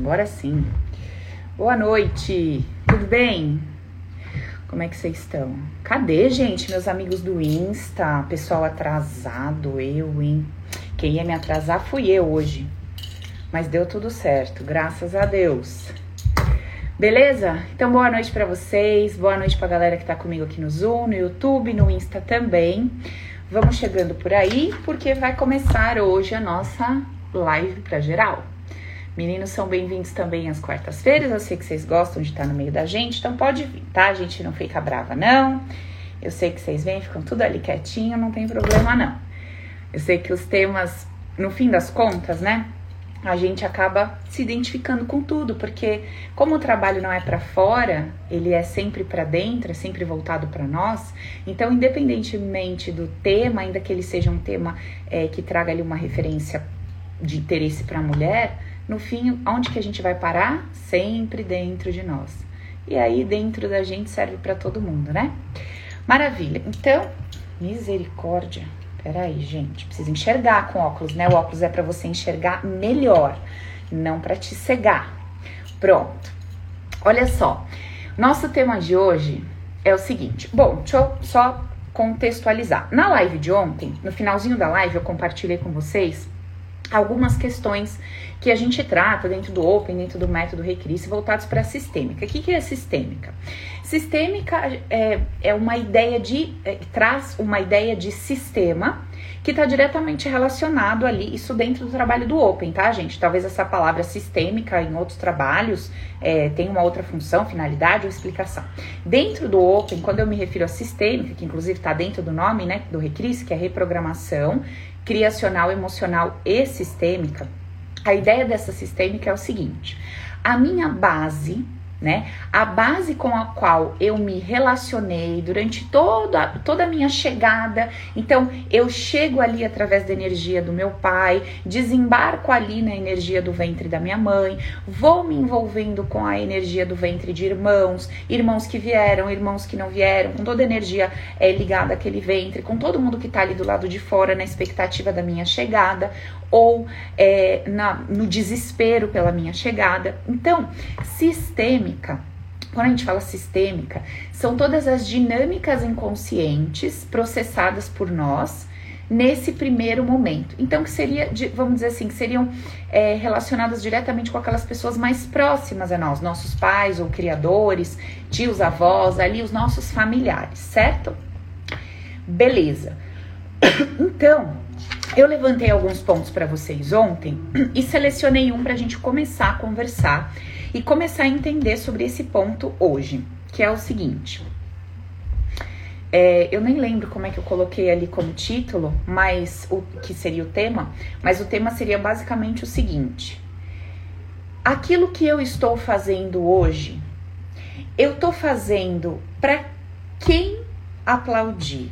agora sim. Boa noite, tudo bem? Como é que vocês estão? Cadê, gente, meus amigos do Insta? Pessoal atrasado, eu, hein? Quem ia me atrasar fui eu hoje. Mas deu tudo certo, graças a Deus. Beleza? Então, boa noite para vocês, boa noite pra galera que tá comigo aqui no Zoom, no YouTube, no Insta também. Vamos chegando por aí, porque vai começar hoje a nossa live para geral. Meninos são bem-vindos também às quartas-feiras. Eu sei que vocês gostam de estar no meio da gente, então pode vir, tá? A gente não fica brava, não. Eu sei que vocês vêm, ficam tudo ali quietinho, não tem problema, não. Eu sei que os temas, no fim das contas, né? A gente acaba se identificando com tudo, porque como o trabalho não é para fora, ele é sempre para dentro, é sempre voltado para nós. Então, independentemente do tema, ainda que ele seja um tema é, que traga ali uma referência de interesse para a mulher, no fim, onde que a gente vai parar? Sempre dentro de nós. E aí, dentro da gente serve para todo mundo, né? Maravilha. Então, misericórdia. Peraí, gente, precisa enxergar com óculos, né? O óculos é para você enxergar melhor, não para te cegar. Pronto. Olha só. Nosso tema de hoje é o seguinte. Bom, deixa eu só contextualizar. Na live de ontem, no finalzinho da live, eu compartilhei com vocês algumas questões que a gente trata dentro do Open, dentro do método Recris, voltados para a sistêmica. O que, que é sistêmica? Sistêmica é, é uma ideia de. É, traz uma ideia de sistema que está diretamente relacionado ali, isso dentro do trabalho do Open, tá, gente? Talvez essa palavra sistêmica em outros trabalhos é, tenha uma outra função, finalidade ou explicação. Dentro do Open, quando eu me refiro a sistêmica, que inclusive está dentro do nome, né, do Recris, que é reprogramação, criacional, emocional e sistêmica, a ideia dessa sistêmica é o seguinte: a minha base né? A base com a qual eu me relacionei durante toda, toda a minha chegada. Então, eu chego ali através da energia do meu pai, desembarco ali na energia do ventre da minha mãe, vou me envolvendo com a energia do ventre de irmãos, irmãos que vieram, irmãos que não vieram, com toda a energia é, ligada àquele ventre, com todo mundo que tá ali do lado de fora na expectativa da minha chegada ou é, na, no desespero pela minha chegada. Então, sistêmica. Quando a gente fala sistêmica, são todas as dinâmicas inconscientes processadas por nós nesse primeiro momento. Então, que seria, vamos dizer assim, que seriam é, relacionadas diretamente com aquelas pessoas mais próximas a nós, nossos pais ou criadores, tios, avós, ali os nossos familiares, certo? Beleza. Então, eu levantei alguns pontos para vocês ontem e selecionei um para a gente começar a conversar e começar a entender sobre esse ponto hoje, que é o seguinte. É, eu nem lembro como é que eu coloquei ali como título, mas o que seria o tema, mas o tema seria basicamente o seguinte: aquilo que eu estou fazendo hoje, eu estou fazendo para quem aplaudir,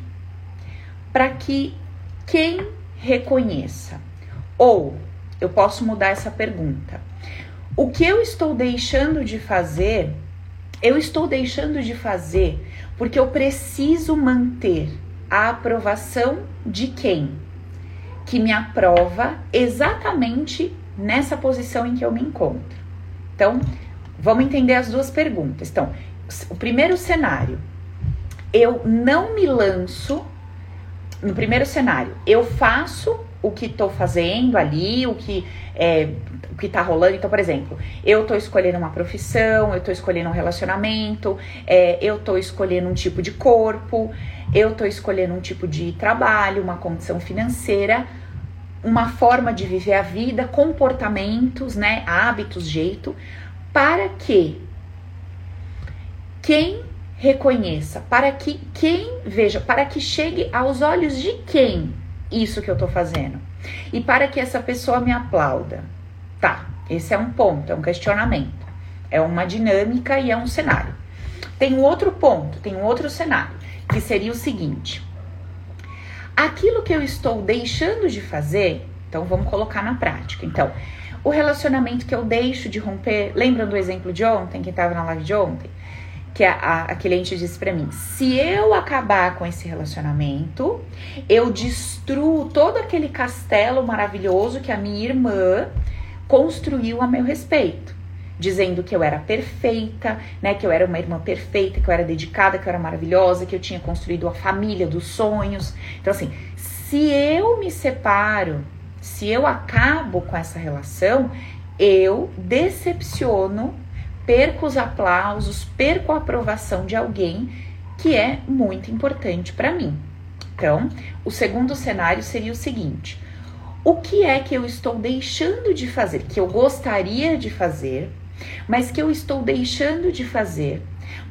para que quem reconheça. Ou eu posso mudar essa pergunta. O que eu estou deixando de fazer, eu estou deixando de fazer porque eu preciso manter a aprovação de quem? Que me aprova exatamente nessa posição em que eu me encontro. Então, vamos entender as duas perguntas. Então, o primeiro cenário, eu não me lanço no primeiro cenário, eu faço o que estou fazendo ali, o que é, o que tá rolando. Então, por exemplo, eu estou escolhendo uma profissão, eu estou escolhendo um relacionamento, é, eu estou escolhendo um tipo de corpo, eu estou escolhendo um tipo de trabalho, uma condição financeira, uma forma de viver a vida, comportamentos, né, hábitos, jeito, para que quem reconheça, para que quem veja, para que chegue aos olhos de quem isso que eu tô fazendo. E para que essa pessoa me aplauda. Tá, esse é um ponto, é um questionamento. É uma dinâmica e é um cenário. Tem um outro ponto, tem um outro cenário, que seria o seguinte: aquilo que eu estou deixando de fazer, então vamos colocar na prática. Então, o relacionamento que eu deixo de romper, lembram do exemplo de ontem, que estava na live de ontem? Que a, a, a cliente disse para mim: se eu acabar com esse relacionamento, eu destruo todo aquele castelo maravilhoso que a minha irmã construiu a meu respeito. dizendo que eu era perfeita, né? Que eu era uma irmã perfeita, que eu era dedicada, que eu era maravilhosa, que eu tinha construído a família dos sonhos. Então, assim, se eu me separo, se eu acabo com essa relação, eu decepciono, perco os aplausos, perco a aprovação de alguém que é muito importante para mim. Então, o segundo cenário seria o seguinte: o que é que eu estou deixando de fazer, que eu gostaria de fazer, mas que eu estou deixando de fazer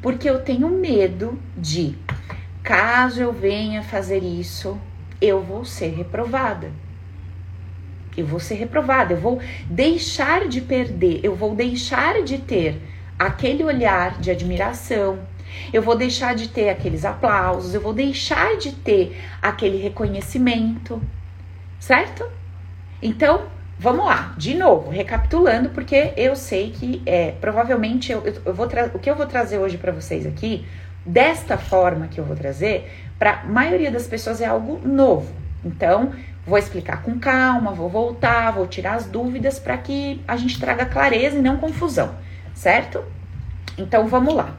porque eu tenho medo de, caso eu venha fazer isso, eu vou ser reprovada. Eu vou ser reprovada, eu vou deixar de perder, eu vou deixar de ter aquele olhar de admiração, eu vou deixar de ter aqueles aplausos, eu vou deixar de ter aquele reconhecimento, certo? Então, vamos lá, de novo, recapitulando, porque eu sei que é, provavelmente eu, eu vou o que eu vou trazer hoje para vocês aqui, desta forma que eu vou trazer, para a maioria das pessoas é algo novo. Então, vou explicar com calma, vou voltar, vou tirar as dúvidas para que a gente traga clareza e não confusão, certo? Então, vamos lá.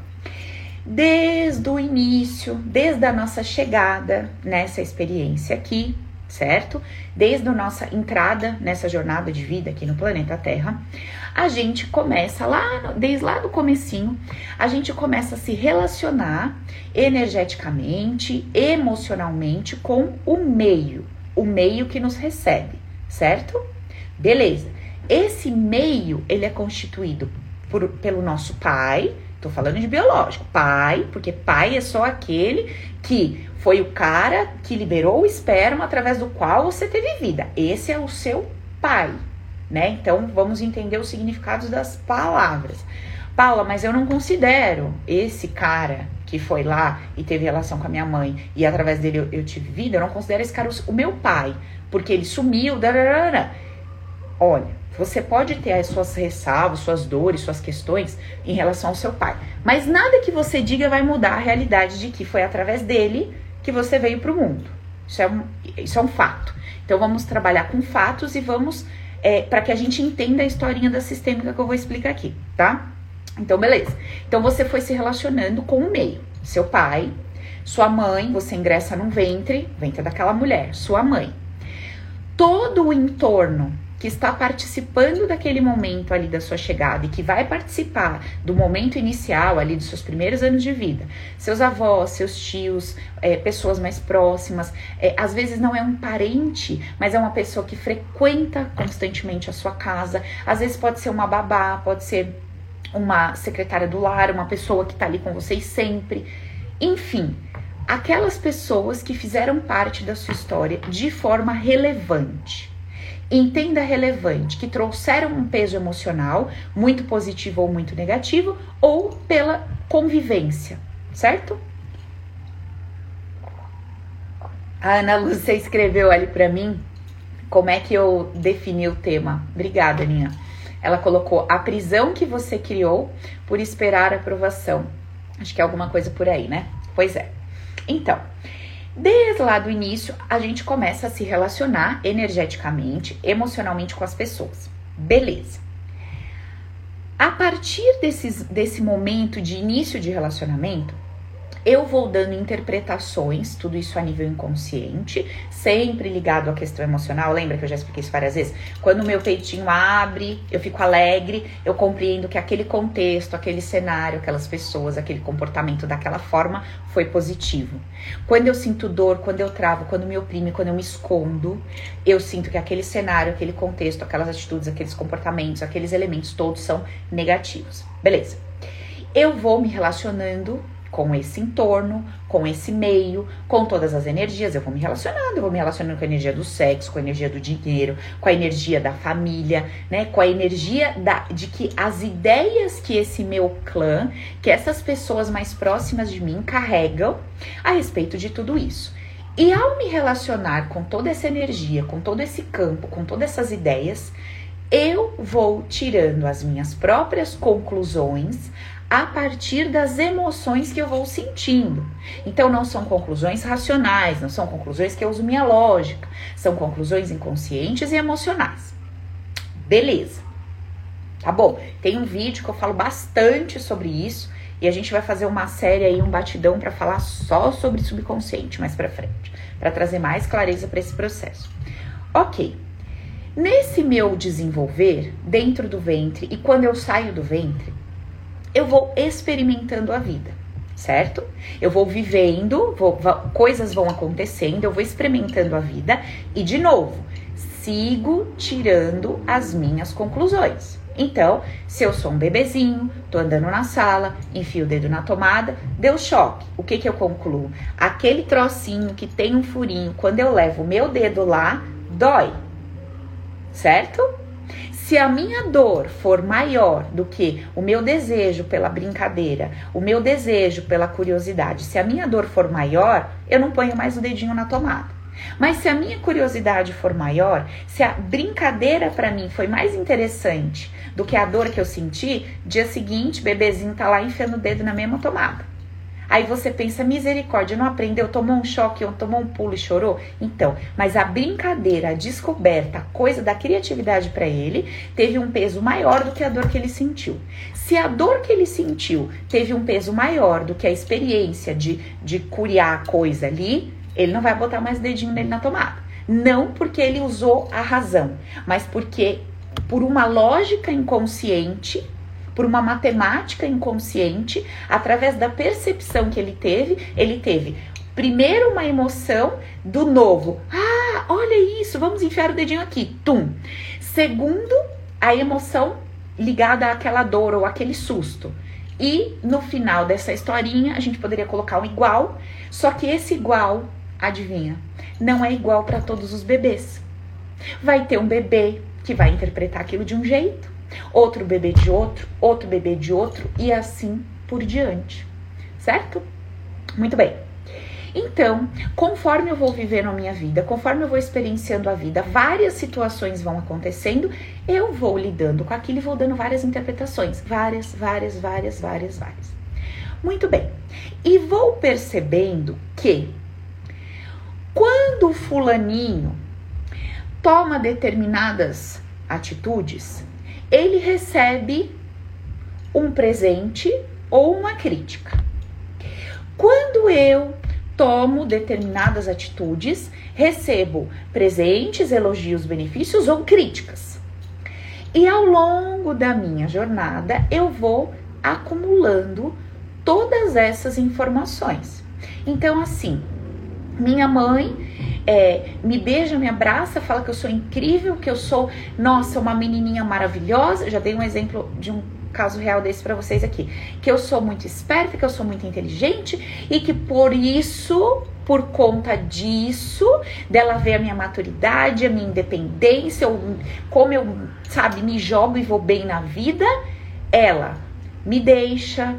Desde o início, desde a nossa chegada nessa experiência aqui, certo? Desde a nossa entrada nessa jornada de vida aqui no planeta Terra, a gente começa lá, desde lá do comecinho, a gente começa a se relacionar energeticamente, emocionalmente com o meio, o meio que nos recebe, certo? Beleza. Esse meio, ele é constituído por, pelo nosso pai, tô falando de biológico, pai, porque pai é só aquele que foi o cara que liberou o esperma através do qual você teve vida. Esse é o seu pai, né? Então vamos entender os significados das palavras. Paula, mas eu não considero esse cara que foi lá e teve relação com a minha mãe e através dele eu, eu tive vida, eu não considero esse cara o, meu pai, porque ele sumiu. Dararara. Olha, você pode ter as suas ressalvas, suas dores, suas questões em relação ao seu pai, mas nada que você diga vai mudar a realidade de que foi através dele que você veio para o mundo. Isso é, um, isso é um fato. Então vamos trabalhar com fatos e vamos é, para que a gente entenda a historinha da sistêmica que eu vou explicar aqui, tá? Então, beleza. Então você foi se relacionando com o meio. Seu pai, sua mãe, você ingressa num ventre, ventre daquela mulher, sua mãe. Todo o entorno que está participando daquele momento ali da sua chegada e que vai participar do momento inicial ali dos seus primeiros anos de vida, seus avós, seus tios, é, pessoas mais próximas, é, às vezes não é um parente, mas é uma pessoa que frequenta constantemente a sua casa, às vezes pode ser uma babá, pode ser uma secretária do lar, uma pessoa que está ali com vocês sempre, enfim. Aquelas pessoas que fizeram parte da sua história de forma relevante entenda relevante, que trouxeram um peso emocional, muito positivo ou muito negativo, ou pela convivência, certo? A Ana Lúcia escreveu ali para mim como é que eu defini o tema. Obrigada, Aninha. Ela colocou a prisão que você criou por esperar aprovação. Acho que é alguma coisa por aí, né? Pois é. Então, Desde lá do início, a gente começa a se relacionar energeticamente, emocionalmente com as pessoas. Beleza. A partir desses, desse momento de início de relacionamento, eu vou dando interpretações, tudo isso a nível inconsciente, sempre ligado à questão emocional. Lembra que eu já expliquei isso várias vezes? Quando o meu peitinho abre, eu fico alegre, eu compreendo que aquele contexto, aquele cenário, aquelas pessoas, aquele comportamento daquela forma foi positivo. Quando eu sinto dor, quando eu travo, quando me oprime, quando eu me escondo, eu sinto que aquele cenário, aquele contexto, aquelas atitudes, aqueles comportamentos, aqueles elementos todos são negativos. Beleza. Eu vou me relacionando com esse entorno, com esse meio, com todas as energias. Eu vou me relacionando, eu vou me relacionando com a energia do sexo, com a energia do dinheiro, com a energia da família, né? Com a energia da, de que as ideias que esse meu clã, que essas pessoas mais próximas de mim carregam a respeito de tudo isso. E ao me relacionar com toda essa energia, com todo esse campo, com todas essas ideias, eu vou tirando as minhas próprias conclusões a partir das emoções que eu vou sentindo. Então, não são conclusões racionais, não são conclusões que eu uso minha lógica, são conclusões inconscientes e emocionais. Beleza. tá bom? Tem um vídeo que eu falo bastante sobre isso e a gente vai fazer uma série aí, um batidão para falar só sobre subconsciente mais para frente, para trazer mais clareza para esse processo. OK. Nesse meu desenvolver dentro do ventre e quando eu saio do ventre, eu vou experimentando a vida, certo? Eu vou vivendo, vou, coisas vão acontecendo, eu vou experimentando a vida e, de novo, sigo tirando as minhas conclusões. Então, se eu sou um bebezinho, tô andando na sala, enfio o dedo na tomada, deu choque. O que que eu concluo? Aquele trocinho que tem um furinho, quando eu levo o meu dedo lá, dói. Certo? Se a minha dor for maior do que o meu desejo pela brincadeira, o meu desejo pela curiosidade, se a minha dor for maior, eu não ponho mais o dedinho na tomada. Mas se a minha curiosidade for maior, se a brincadeira para mim foi mais interessante do que a dor que eu senti, dia seguinte, bebezinho tá lá enfiando o dedo na mesma tomada. Aí você pensa, misericórdia, não aprendeu, tomou um choque, tomou um pulo e chorou? Então, mas a brincadeira, a descoberta, a coisa da criatividade para ele teve um peso maior do que a dor que ele sentiu. Se a dor que ele sentiu teve um peso maior do que a experiência de, de curiar a coisa ali, ele não vai botar mais dedinho nele na tomada. Não porque ele usou a razão, mas porque por uma lógica inconsciente por uma matemática inconsciente, através da percepção que ele teve, ele teve primeiro uma emoção do novo. Ah, olha isso, vamos enfiar o dedinho aqui. Tum. Segundo, a emoção ligada àquela dor ou aquele susto. E no final dessa historinha, a gente poderia colocar um igual, só que esse igual, adivinha, não é igual para todos os bebês. Vai ter um bebê que vai interpretar aquilo de um jeito, outro bebê de outro, outro bebê de outro e assim por diante, certo? Muito bem. Então, conforme eu vou vivendo a minha vida, conforme eu vou experienciando a vida, várias situações vão acontecendo, eu vou lidando com aquilo e vou dando várias interpretações. Várias, várias, várias, várias, várias. Muito bem. E vou percebendo que quando o fulaninho toma determinadas atitudes, ele recebe um presente ou uma crítica. Quando eu tomo determinadas atitudes, recebo presentes, elogios, benefícios ou críticas. E ao longo da minha jornada, eu vou acumulando todas essas informações. Então, assim, minha mãe é, me beija, me abraça, fala que eu sou incrível, que eu sou, nossa, uma menininha maravilhosa. Já dei um exemplo de um caso real desse para vocês aqui. Que eu sou muito esperta, que eu sou muito inteligente e que por isso, por conta disso, dela ver a minha maturidade, a minha independência, eu, como eu, sabe, me jogo e vou bem na vida, ela me deixa,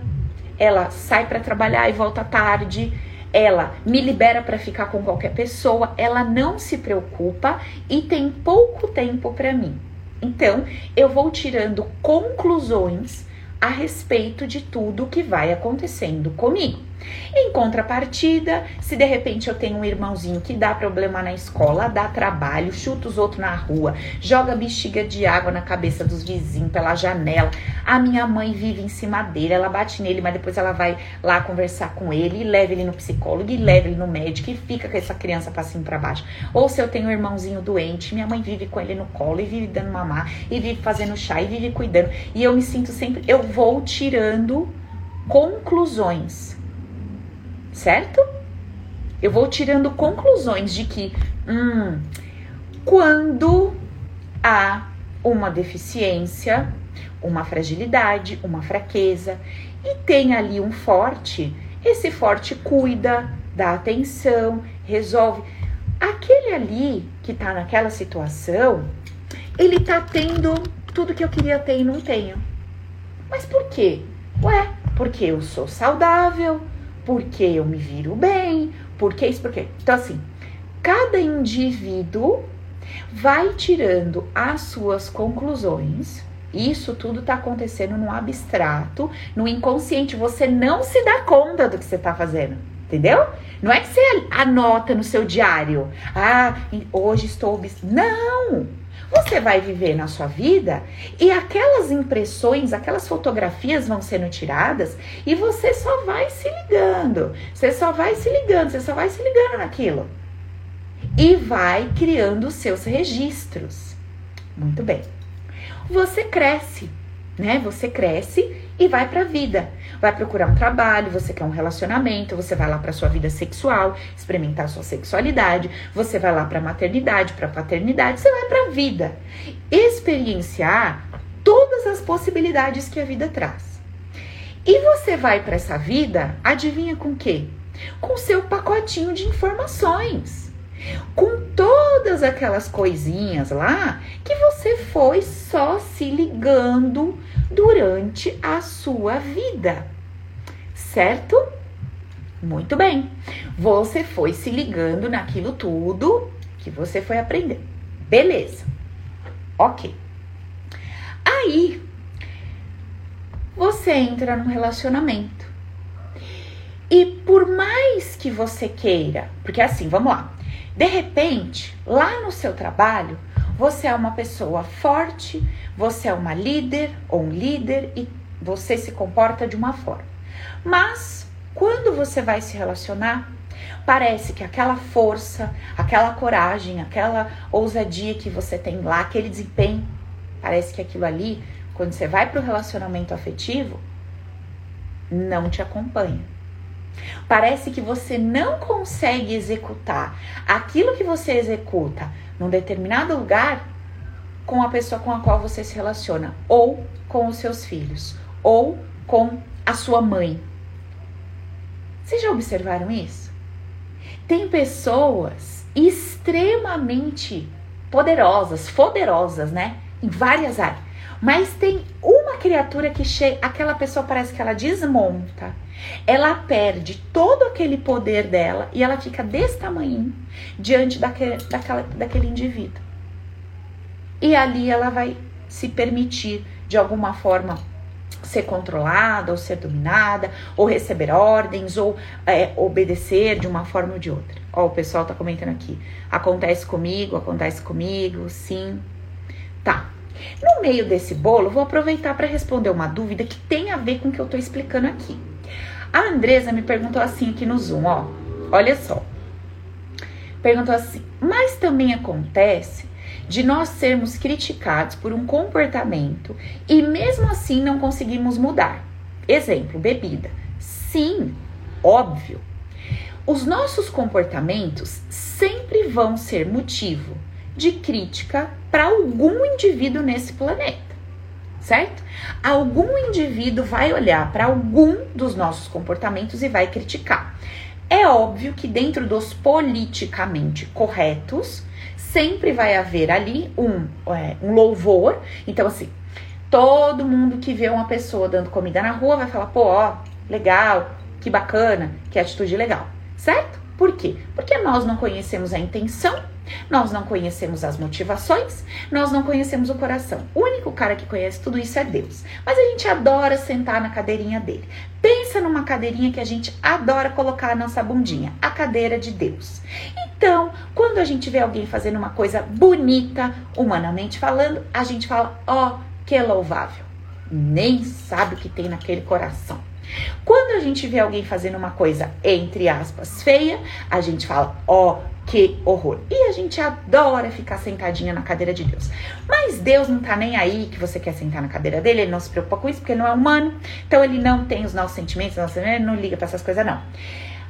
ela sai para trabalhar e volta tarde ela me libera para ficar com qualquer pessoa, ela não se preocupa e tem pouco tempo para mim. Então, eu vou tirando conclusões a respeito de tudo que vai acontecendo comigo. Em contrapartida, se de repente eu tenho um irmãozinho que dá problema na escola, dá trabalho, chuta os outros na rua, joga bexiga de água na cabeça dos vizinhos pela janela, a minha mãe vive em cima dele, ela bate nele, mas depois ela vai lá conversar com ele e leva ele no psicólogo e leva ele no médico e fica com essa criança pra cima e pra baixo. Ou se eu tenho um irmãozinho doente, minha mãe vive com ele no colo e vive dando mamar e vive fazendo chá e vive cuidando. E eu me sinto sempre, eu vou tirando conclusões certo? Eu vou tirando conclusões de que, hum, quando há uma deficiência, uma fragilidade, uma fraqueza e tem ali um forte, esse forte cuida, dá atenção, resolve. Aquele ali que tá naquela situação, ele tá tendo tudo que eu queria ter e não tenho. Mas por quê? Ué, porque eu sou saudável, porque eu me viro bem, porque isso, porque. Então, assim, cada indivíduo vai tirando as suas conclusões. Isso tudo tá acontecendo no abstrato, no inconsciente. Você não se dá conta do que você tá fazendo. Entendeu? Não é que você anota no seu diário. Ah, hoje estou. Não! Você vai viver na sua vida e aquelas impressões, aquelas fotografias vão sendo tiradas e você só vai se ligando. Você só vai se ligando, você só vai se ligando naquilo. E vai criando os seus registros. Muito bem. Você cresce, né? Você cresce e vai para a vida. Vai procurar um trabalho, você quer um relacionamento, você vai lá para sua vida sexual, experimentar sua sexualidade, você vai lá para maternidade, para paternidade, você vai para a vida. Experienciar todas as possibilidades que a vida traz. E você vai para essa vida, adivinha com quê? Com seu pacotinho de informações. Com todas aquelas coisinhas lá que você foi só se ligando durante a sua vida, certo? Muito bem. Você foi se ligando naquilo tudo que você foi aprendendo. Beleza. Ok. Aí, você entra num relacionamento. E por mais que você queira, porque assim, vamos lá. De repente, lá no seu trabalho, você é uma pessoa forte, você é uma líder ou um líder e você se comporta de uma forma. Mas quando você vai se relacionar, parece que aquela força, aquela coragem, aquela ousadia que você tem lá, aquele desempenho, parece que aquilo ali, quando você vai para o relacionamento afetivo, não te acompanha. Parece que você não consegue executar aquilo que você executa num determinado lugar com a pessoa com a qual você se relaciona, ou com os seus filhos, ou com a sua mãe. Vocês já observaram isso? Tem pessoas extremamente poderosas, poderosas, né? Em várias áreas. Mas tem uma criatura que chega, aquela pessoa parece que ela desmonta ela perde todo aquele poder dela e ela fica desse tamanho diante daquele, daquela, daquele indivíduo. E ali ela vai se permitir, de alguma forma, ser controlada, ou ser dominada, ou receber ordens, ou é, obedecer de uma forma ou de outra. Ó, o pessoal tá comentando aqui. Acontece comigo, acontece comigo, sim. Tá. No meio desse bolo, vou aproveitar para responder uma dúvida que tem a ver com o que eu tô explicando aqui. A Andresa me perguntou assim aqui no Zoom, ó. Olha só. Perguntou assim: "Mas também acontece de nós sermos criticados por um comportamento e mesmo assim não conseguimos mudar. Exemplo, bebida. Sim, óbvio. Os nossos comportamentos sempre vão ser motivo de crítica para algum indivíduo nesse planeta certo? Algum indivíduo vai olhar para algum dos nossos comportamentos e vai criticar. É óbvio que dentro dos politicamente corretos, sempre vai haver ali um, é, um louvor. Então, assim, todo mundo que vê uma pessoa dando comida na rua vai falar, pô, ó, legal, que bacana, que atitude legal, certo? Por quê? Porque nós não conhecemos a intenção nós não conhecemos as motivações, nós não conhecemos o coração. O único cara que conhece tudo isso é Deus. Mas a gente adora sentar na cadeirinha dele. Pensa numa cadeirinha que a gente adora colocar a nossa bundinha, a cadeira de Deus. Então, quando a gente vê alguém fazendo uma coisa bonita, humanamente falando, a gente fala: ó, oh, que louvável. Nem sabe o que tem naquele coração. Quando a gente vê alguém fazendo uma coisa, entre aspas, feia, a gente fala: ó, oh, que horror. E a gente adora ficar sentadinha na cadeira de Deus. Mas Deus não tá nem aí que você quer sentar na cadeira dele, ele não se preocupa com isso, porque ele não é humano. Então ele não tem os nossos sentimentos, ele não liga para essas coisas, não.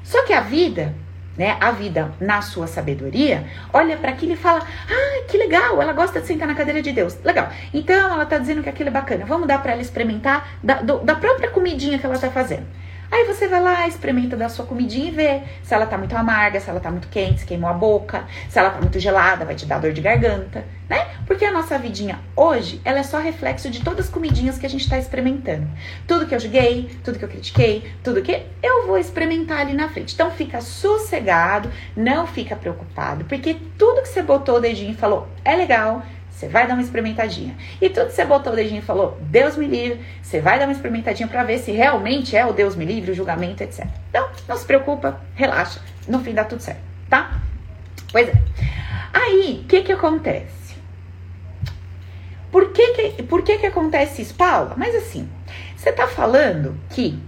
Só que a vida, né, a vida na sua sabedoria, olha para aquilo e fala: "Ah, que legal, ela gosta de sentar na cadeira de Deus". Legal. Então ela tá dizendo que aquilo é bacana. Vamos dar para ela experimentar da, do, da própria comidinha que ela tá fazendo. Aí você vai lá, experimenta da sua comidinha e vê se ela tá muito amarga, se ela tá muito quente, se queimou a boca, se ela tá muito gelada, vai te dar dor de garganta, né? Porque a nossa vidinha hoje, ela é só reflexo de todas as comidinhas que a gente tá experimentando. Tudo que eu joguei, tudo que eu critiquei, tudo que eu vou experimentar ali na frente. Então fica sossegado, não fica preocupado, porque tudo que você botou o dedinho e falou é legal, você vai dar uma experimentadinha. E tudo que você botou o dedinho e falou, Deus me livre, você vai dar uma experimentadinha para ver se realmente é o Deus me livre, o julgamento, etc. Então, não se preocupa, relaxa, no fim dá tudo certo, tá? Pois é. Aí, o que que acontece? Por que que, por que que acontece isso, Paula? Mas assim, você tá falando que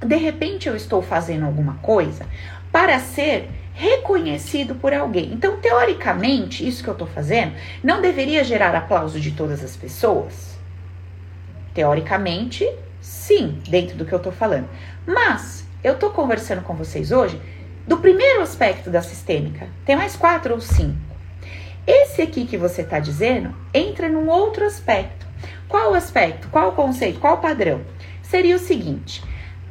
de repente eu estou fazendo alguma coisa para ser reconhecido por alguém. Então, teoricamente, isso que eu estou fazendo não deveria gerar aplauso de todas as pessoas? Teoricamente, sim, dentro do que eu estou falando. Mas eu estou conversando com vocês hoje do primeiro aspecto da sistêmica. Tem mais quatro ou cinco. Esse aqui que você está dizendo entra num outro aspecto. Qual o aspecto? Qual o conceito? Qual o padrão? Seria o seguinte: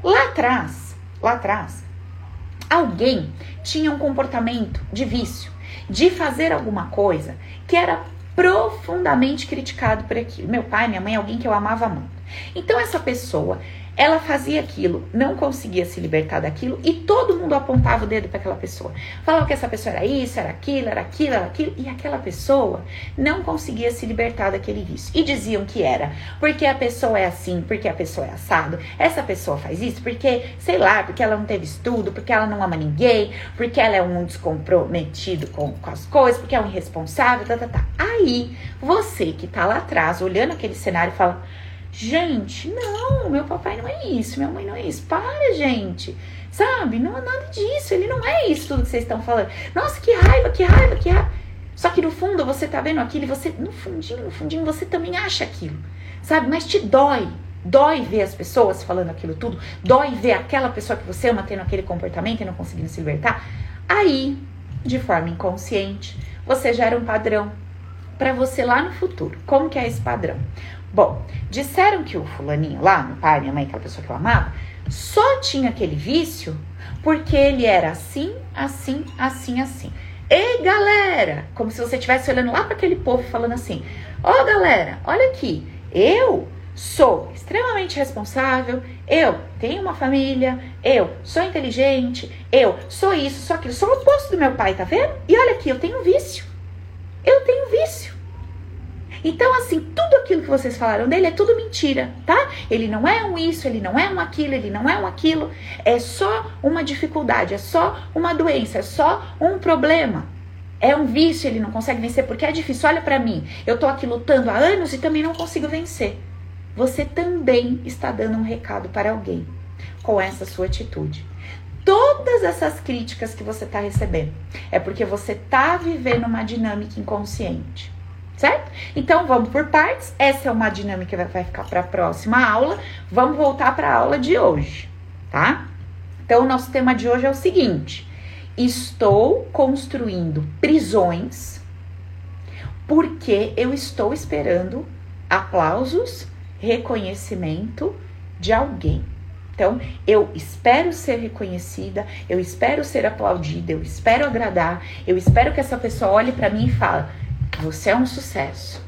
lá atrás, lá atrás, alguém tinha um comportamento de vício, de fazer alguma coisa que era profundamente criticado por aquilo. Meu pai, minha mãe, alguém que eu amava muito. Então essa pessoa ela fazia aquilo, não conseguia se libertar daquilo e todo mundo apontava o dedo para aquela pessoa. Falava que essa pessoa era isso, era aquilo, era aquilo, era aquilo, e aquela pessoa não conseguia se libertar daquele vício. E diziam que era porque a pessoa é assim, porque a pessoa é assado, essa pessoa faz isso porque, sei lá, porque ela não teve estudo, porque ela não ama ninguém, porque ela é um descomprometido com, com as coisas, porque é um irresponsável, tá, tá, tá. Aí, você que tá lá atrás, olhando aquele cenário, fala Gente, não, meu papai não é isso, minha mãe não é isso. Para, gente. Sabe? Não é nada disso. Ele não é isso tudo que vocês estão falando. Nossa, que raiva, que raiva, que raiva. Só que no fundo você tá vendo aquilo e você, no fundinho, no fundinho, você também acha aquilo. Sabe? Mas te dói. Dói ver as pessoas falando aquilo tudo. Dói ver aquela pessoa que você ama tendo aquele comportamento e não conseguindo se libertar. Aí, de forma inconsciente, você gera um padrão para você lá no futuro. Como que é esse padrão? Bom, disseram que o fulaninho lá, meu pai, minha mãe, aquela pessoa que eu amava, só tinha aquele vício porque ele era assim, assim, assim, assim. Ei, galera! Como se você estivesse olhando lá para aquele povo falando assim: Ó, oh, galera, olha aqui, eu sou extremamente responsável, eu tenho uma família, eu sou inteligente, eu sou isso, sou aquilo, sou o oposto do meu pai, tá vendo? E olha aqui, eu tenho vício. Eu tenho vício. Então, assim, tudo aquilo que vocês falaram dele é tudo mentira, tá? Ele não é um isso, ele não é um aquilo, ele não é um aquilo. É só uma dificuldade, é só uma doença, é só um problema. É um vício, ele não consegue vencer porque é difícil. Olha para mim, eu tô aqui lutando há anos e também não consigo vencer. Você também está dando um recado para alguém com essa sua atitude todas essas críticas que você está recebendo. É porque você está vivendo uma dinâmica inconsciente certo? Então vamos por partes. Essa é uma dinâmica que vai ficar para a próxima aula. Vamos voltar para a aula de hoje, tá? Então o nosso tema de hoje é o seguinte: estou construindo prisões porque eu estou esperando aplausos, reconhecimento de alguém. Então, eu espero ser reconhecida, eu espero ser aplaudida, eu espero agradar, eu espero que essa pessoa olhe para mim e fale: você é um sucesso.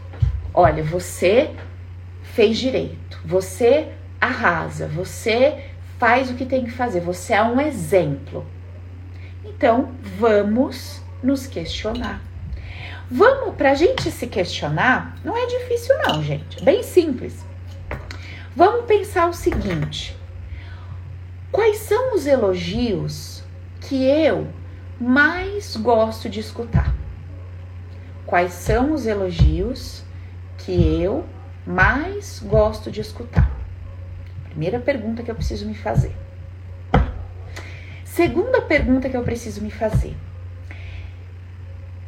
Olha, você fez direito. Você arrasa. Você faz o que tem que fazer. Você é um exemplo. Então, vamos nos questionar. Vamos, pra gente se questionar, não é difícil não, gente. É bem simples. Vamos pensar o seguinte: quais são os elogios que eu mais gosto de escutar? Quais são os elogios que eu mais gosto de escutar? Primeira pergunta que eu preciso me fazer. Segunda pergunta que eu preciso me fazer.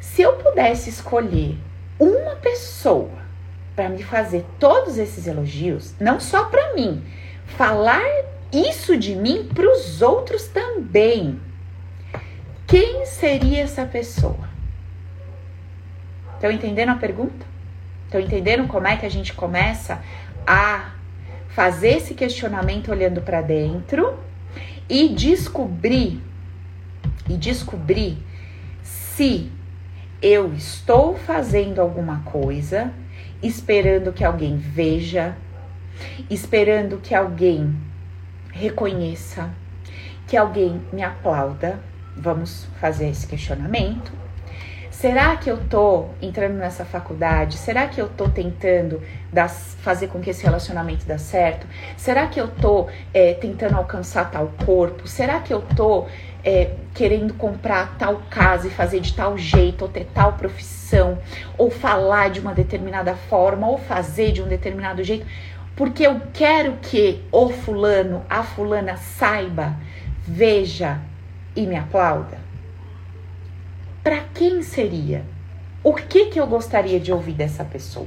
Se eu pudesse escolher uma pessoa para me fazer todos esses elogios, não só para mim, falar isso de mim para os outros também. Quem seria essa pessoa? Estão entendendo a pergunta? Estão entendendo como é que a gente começa a fazer esse questionamento olhando para dentro e descobrir e descobrir se eu estou fazendo alguma coisa esperando que alguém veja, esperando que alguém reconheça, que alguém me aplauda. Vamos fazer esse questionamento Será que eu tô entrando nessa faculdade? Será que eu tô tentando dar, fazer com que esse relacionamento dê certo? Será que eu tô é, tentando alcançar tal corpo? Será que eu tô é, querendo comprar tal casa e fazer de tal jeito, ou ter tal profissão, ou falar de uma determinada forma, ou fazer de um determinado jeito? Porque eu quero que o fulano, a fulana saiba, veja e me aplauda? Para quem seria? O que que eu gostaria de ouvir dessa pessoa?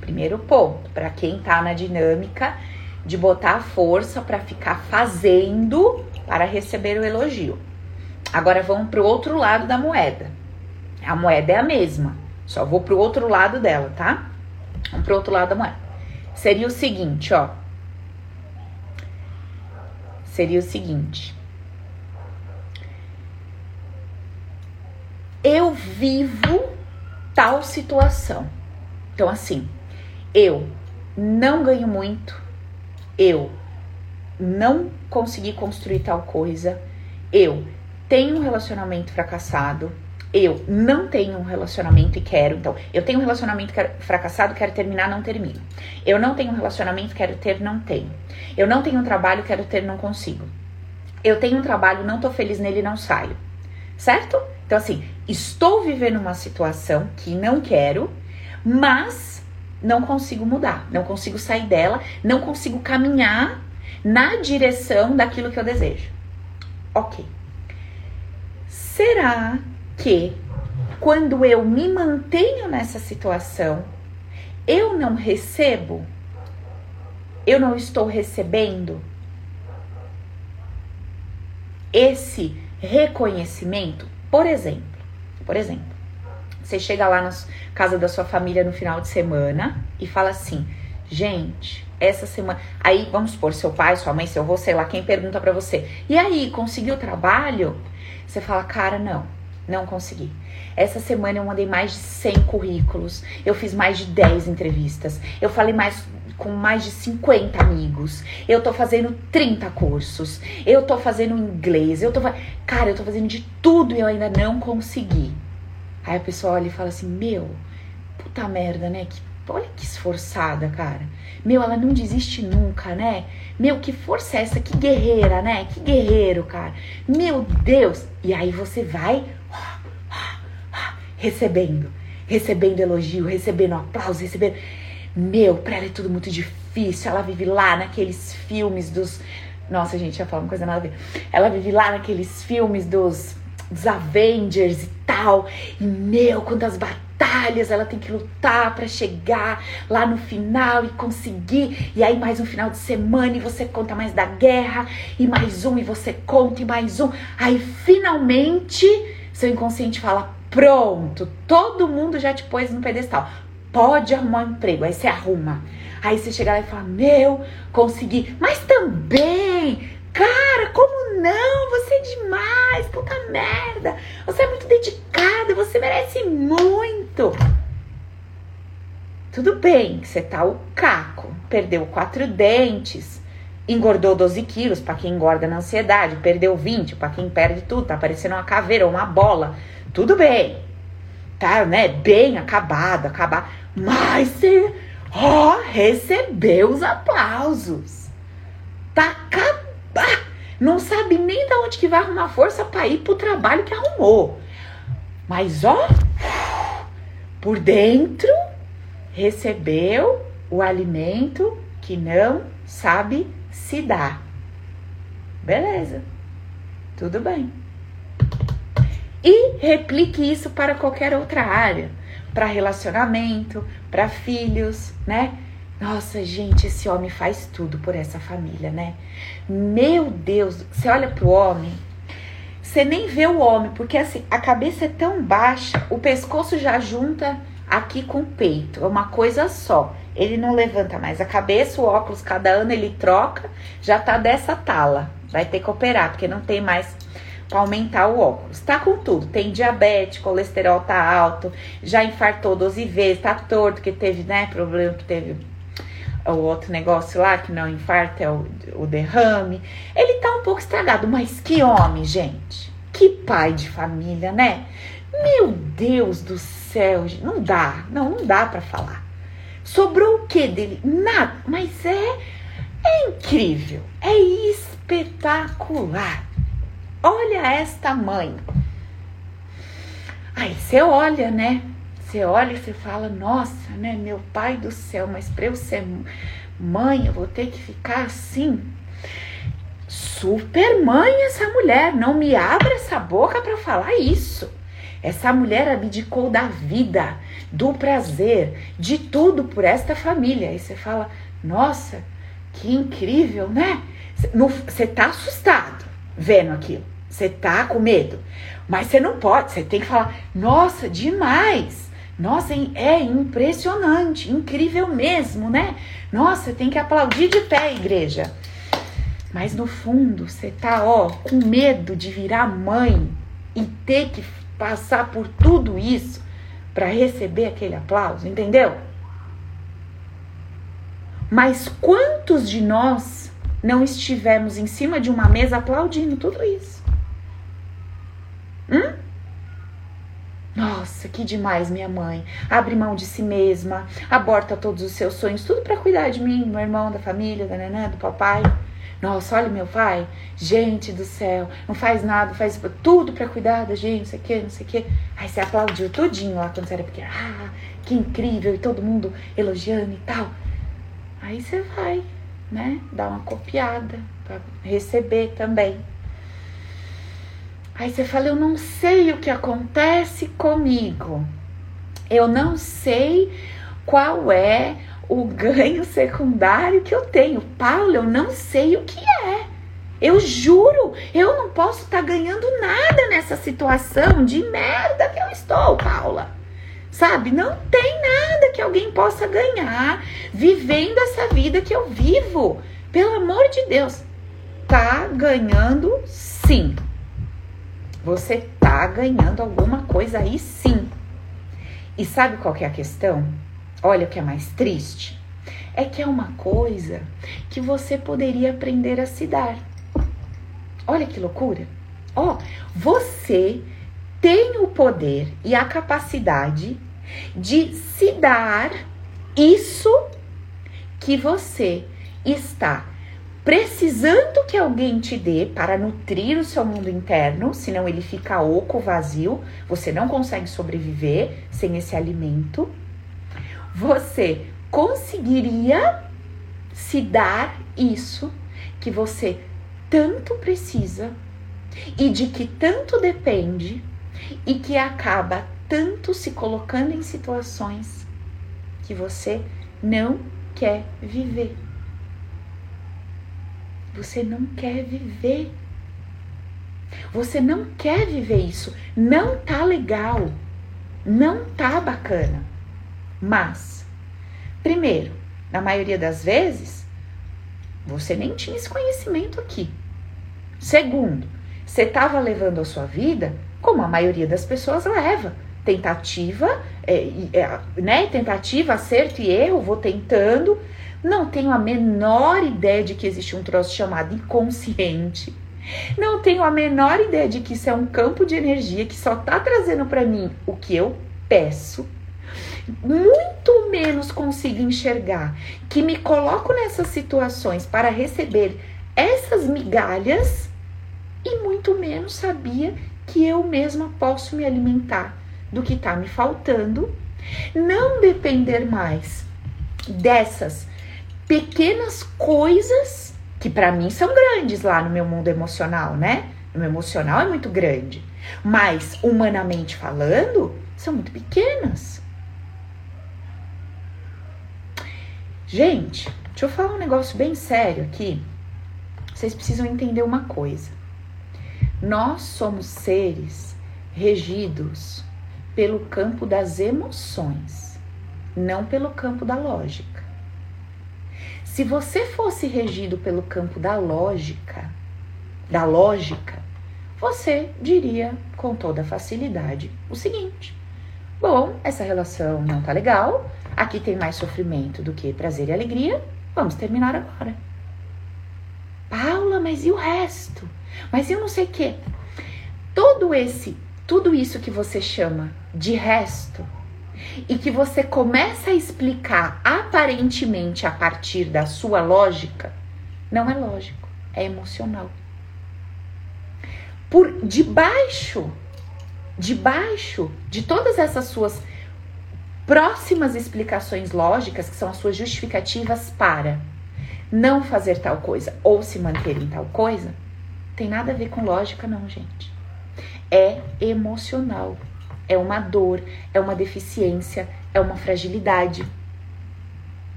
Primeiro ponto, para quem tá na dinâmica de botar a força para ficar fazendo para receber o elogio. Agora vamos pro outro lado da moeda. A moeda é a mesma, só vou pro outro lado dela, tá? Vamos pro outro lado da moeda. Seria o seguinte, ó seria o seguinte: eu vivo tal situação. Então, assim, eu não ganho muito, eu não consegui construir tal coisa, eu tenho um relacionamento fracassado, eu não tenho um relacionamento e quero, então, eu tenho um relacionamento quero, fracassado, quero terminar, não termino. Eu não tenho um relacionamento, quero ter, não tenho. Eu não tenho um trabalho, quero ter, não consigo. Eu tenho um trabalho, não tô feliz nele, não saio. Certo? Então, assim, estou vivendo uma situação que não quero, mas não consigo mudar, não consigo sair dela, não consigo caminhar na direção daquilo que eu desejo. Ok. Será que quando eu me mantenho nessa situação, eu não recebo, eu não estou recebendo esse reconhecimento, por exemplo, por exemplo, você chega lá na casa da sua família no final de semana e fala assim: gente, essa semana. Aí vamos supor, seu pai, sua mãe, seu avô, sei lá, quem pergunta para você: e aí, conseguiu trabalho? Você fala: cara, não não consegui. Essa semana eu mandei mais de 100 currículos, eu fiz mais de 10 entrevistas, eu falei mais com mais de 50 amigos, eu tô fazendo 30 cursos, eu tô fazendo inglês, eu tô cara, eu tô fazendo de tudo e eu ainda não consegui. Aí a pessoa olha e fala assim: "Meu, puta merda, né? Que olha que esforçada, cara. Meu, ela não desiste nunca, né? Meu, que força é essa? Que guerreira, né? Que guerreiro, cara. Meu Deus. E aí você vai recebendo, recebendo elogio, recebendo aplauso, recebendo. Meu, pra ela é tudo muito difícil. Ela vive lá naqueles filmes dos. Nossa, gente, ia falar uma coisa nada a ver. Ela vive lá naqueles filmes dos, dos Avengers e tal. E, meu, quantas batalhas ela tem que lutar para chegar lá no final e conseguir. E aí, mais um final de semana e você conta mais da guerra. E mais um, e você conta, e mais um. Aí, finalmente, seu inconsciente fala: Pronto, todo mundo já te pôs no pedestal. Pode arrumar um emprego. Aí você arruma. Aí você chega lá e fala: Meu, consegui. Mas também, cara, como não? Você é demais, puta merda. Você é muito dedicada, você merece muito. Tudo bem que você tá o caco, perdeu quatro dentes, engordou 12 quilos, para quem engorda na ansiedade, perdeu 20, para quem perde tudo, tá parecendo uma caveira ou uma bola tudo bem, tá, né? Bem acabado, acabar. Mas você, ó, recebeu os aplausos. Tá acabado. Não sabe nem de onde que vai arrumar força para ir pro trabalho que arrumou. Mas ó, por dentro recebeu o alimento que não sabe se dar. Beleza. Tudo bem. E replique isso para qualquer outra área, para relacionamento, para filhos, né? Nossa, gente, esse homem faz tudo por essa família, né? Meu Deus, você olha pro homem, você nem vê o homem, porque assim, a cabeça é tão baixa, o pescoço já junta aqui com o peito, é uma coisa só. Ele não levanta mais a cabeça, o óculos cada ano ele troca, já tá dessa tala. Vai ter que operar, porque não tem mais aumentar o óculos. Tá com tudo, tem diabetes, colesterol tá alto, já infartou 12 vezes, tá torto que teve, né, problema que teve o outro negócio lá, que não é infarto, é o, o derrame. Ele tá um pouco estragado, mas que homem, gente. Que pai de família, né? Meu Deus do céu, não dá, não, não dá para falar. Sobrou o que dele? Nada, mas é, é incrível, é espetacular. Olha esta mãe. Aí você olha, né? Você olha e você fala, nossa, né, meu pai do céu, mas para eu ser mãe, eu vou ter que ficar assim. Super mãe essa mulher, não me abra essa boca para falar isso. Essa mulher abdicou da vida, do prazer, de tudo por esta família. Aí você fala, nossa, que incrível, né? Você tá assustado vendo aquilo. Você tá com medo. Mas você não pode, você tem que falar, nossa, demais. Nossa, é impressionante, incrível mesmo, né? Nossa, tem que aplaudir de pé, igreja. Mas no fundo, você tá, ó, com medo de virar mãe e ter que passar por tudo isso para receber aquele aplauso, entendeu? Mas quantos de nós não estivemos em cima de uma mesa aplaudindo tudo isso? Hum? Nossa, que demais, minha mãe. Abre mão de si mesma, aborta todos os seus sonhos, tudo para cuidar de mim, do meu irmão, da família, da neném, do papai. Nossa, olha meu pai, gente do céu, não faz nada, faz tudo para cuidar da gente, não sei o que, não sei o que. Aí você aplaudiu tudinho lá quando você era. Ah, que incrível, e todo mundo elogiando e tal. Aí você vai, né, dar uma copiada para receber também. Aí você fala, eu não sei o que acontece comigo. Eu não sei qual é o ganho secundário que eu tenho. Paulo, eu não sei o que é. Eu juro, eu não posso estar tá ganhando nada nessa situação de merda que eu estou, Paula. Sabe? Não tem nada que alguém possa ganhar vivendo essa vida que eu vivo. Pelo amor de Deus. Tá ganhando sim. Você tá ganhando alguma coisa aí sim. E sabe qual que é a questão? Olha o que é mais triste. É que é uma coisa que você poderia aprender a se dar. Olha que loucura. Ó, oh, você tem o poder e a capacidade de se dar isso que você está precisando que alguém te dê para nutrir o seu mundo interno, senão ele fica oco, vazio, você não consegue sobreviver sem esse alimento. Você conseguiria se dar isso que você tanto precisa e de que tanto depende e que acaba tanto se colocando em situações que você não quer viver. Você não quer viver. Você não quer viver isso. Não tá legal. Não tá bacana. Mas, primeiro, na maioria das vezes, você nem tinha esse conhecimento aqui. Segundo, você estava levando a sua vida como a maioria das pessoas leva. Tentativa, é, é, né? Tentativa, acerto e erro, vou tentando não tenho a menor ideia de que existe um troço chamado inconsciente. Não tenho a menor ideia de que isso é um campo de energia que só tá trazendo para mim o que eu peço. Muito menos consigo enxergar que me coloco nessas situações para receber essas migalhas e muito menos sabia que eu mesma posso me alimentar do que está me faltando, não depender mais dessas pequenas coisas que para mim são grandes lá no meu mundo emocional, né? O meu emocional é muito grande, mas humanamente falando, são muito pequenas. Gente, deixa eu falar um negócio bem sério aqui. Vocês precisam entender uma coisa. Nós somos seres regidos pelo campo das emoções, não pelo campo da lógica. Se você fosse regido pelo campo da lógica, da lógica, você diria com toda facilidade o seguinte: bom, essa relação não tá legal, Aqui tem mais sofrimento do que prazer e alegria. Vamos terminar agora. Paula, mas e o resto? Mas eu não sei o quê. Todo esse, tudo isso que você chama de resto e que você começa a explicar aparentemente a partir da sua lógica, não é lógico, é emocional. Por debaixo, debaixo de todas essas suas próximas explicações lógicas, que são as suas justificativas para não fazer tal coisa ou se manter em tal coisa, tem nada a ver com lógica, não, gente. É emocional. É uma dor, é uma deficiência, é uma fragilidade.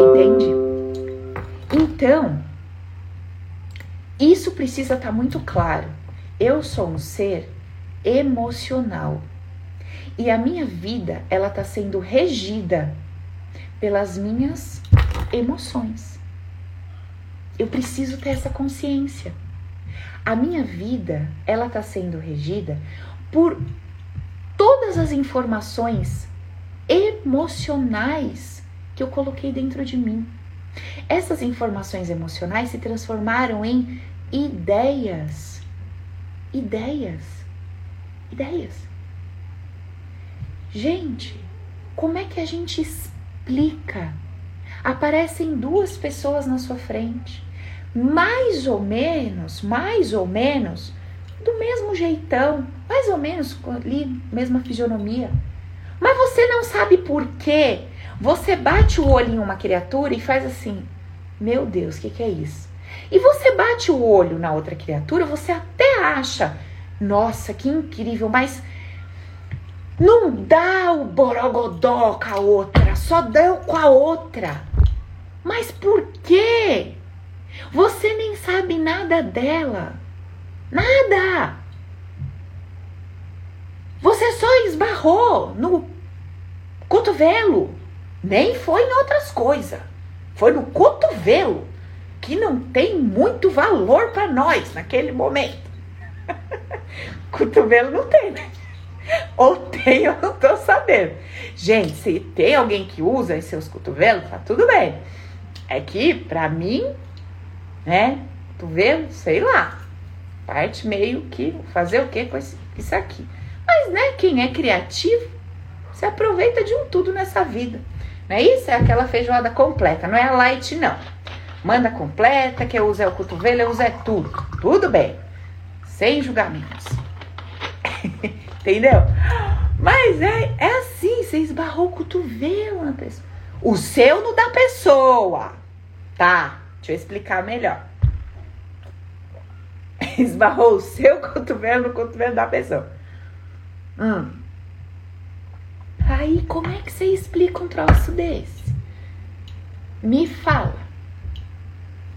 Entende? Então, isso precisa estar tá muito claro. Eu sou um ser emocional. E a minha vida, ela está sendo regida pelas minhas emoções. Eu preciso ter essa consciência. A minha vida, ela está sendo regida por todas as informações emocionais que eu coloquei dentro de mim. Essas informações emocionais se transformaram em ideias. Ideias. Ideias. Gente, como é que a gente explica? Aparecem duas pessoas na sua frente, mais ou menos, mais ou menos, do mesmo jeitão, mais ou menos ali, mesma fisionomia. Mas você não sabe por quê. Você bate o olho em uma criatura e faz assim: Meu Deus, o que, que é isso? E você bate o olho na outra criatura, você até acha, nossa, que incrível, mas não dá o borogodó com a outra, só dá com a outra. Mas por quê? Você nem sabe nada dela. Nada! Você só esbarrou no cotovelo. Nem foi em outras coisas. Foi no cotovelo, que não tem muito valor para nós naquele momento. cotovelo não tem, né? Ou tem, eu não tô sabendo. Gente, se tem alguém que usa seus cotovelos, tá tudo bem. É que, pra mim, né? Cotovelo, sei lá. Parte meio que fazer o que com isso aqui. Mas, né, quem é criativo se aproveita de um tudo nessa vida. Não é isso? É aquela feijoada completa, não é a light, não. Manda completa, que eu uso é o cotovelo, eu uso é tudo. Tudo bem. Sem julgamentos. Entendeu? Mas é, é assim, você esbarrou o cotovelo na pessoa. O seu no da pessoa. Tá, deixa eu explicar melhor. Esbarrou o seu cotovelo no cotovelo da pessoa. Hum. Aí, como é que você explica um troço desse? Me fala.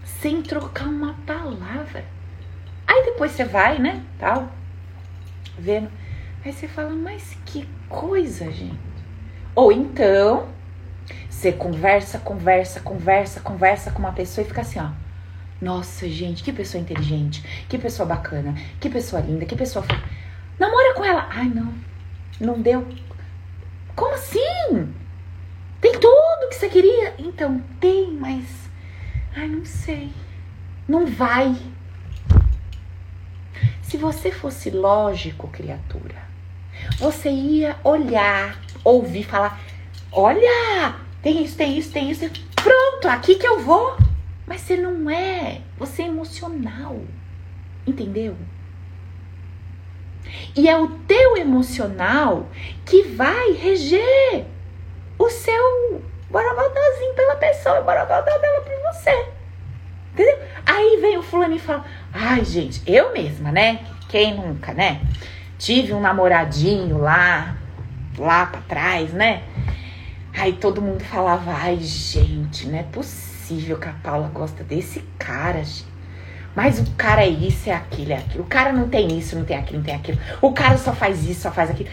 Sem trocar uma palavra. Aí depois você vai, né? Tal. Vendo. Aí você fala, mas que coisa, gente. Ou então, você conversa, conversa, conversa, conversa com uma pessoa e fica assim, ó. Nossa, gente, que pessoa inteligente, que pessoa bacana, que pessoa linda, que pessoa. Namora com ela. Ai, não. Não deu. Como assim? Tem tudo que você queria? Então, tem, mas. Ai, não sei. Não vai. Se você fosse lógico, criatura, você ia olhar, ouvir, falar: olha, tem isso, tem isso, tem isso. Pronto, aqui que eu vou. Mas você não é, você é emocional. Entendeu? E é o teu emocional que vai reger o seu borogodózinho pela pessoa, o borogodó dela por você. Entendeu? Aí vem o fulano e fala: Ai, gente, eu mesma, né? Quem nunca, né? Tive um namoradinho lá, lá pra trás, né? Aí todo mundo falava, ai, gente, não é possível que a Paula gosta desse cara, gente. Mas o cara é isso, é aquilo, é aquilo. O cara não tem isso, não tem aquilo, não tem aquilo. O cara só faz isso, só faz aquilo.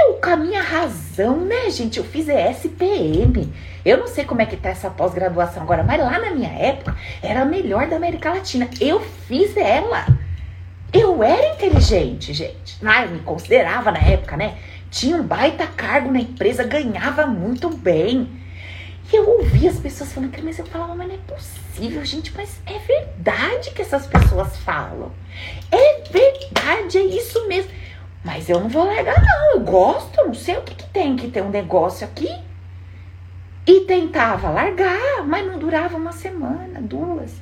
Eu, com a minha razão, né, gente? Eu fiz ESPM. Eu não sei como é que tá essa pós-graduação agora, mas lá na minha época era a melhor da América Latina. Eu fiz ela. Eu era inteligente, gente. Ah, eu me considerava na época, né? Tinha um baita cargo na empresa, ganhava muito bem. E eu ouvia as pessoas falando, mas eu falava, mas não é possível, gente, mas é verdade que essas pessoas falam. É verdade, é isso mesmo. Mas eu não vou largar, não. Eu gosto, não sei o que, que tem que ter um negócio aqui. E tentava largar, mas não durava uma semana, duas.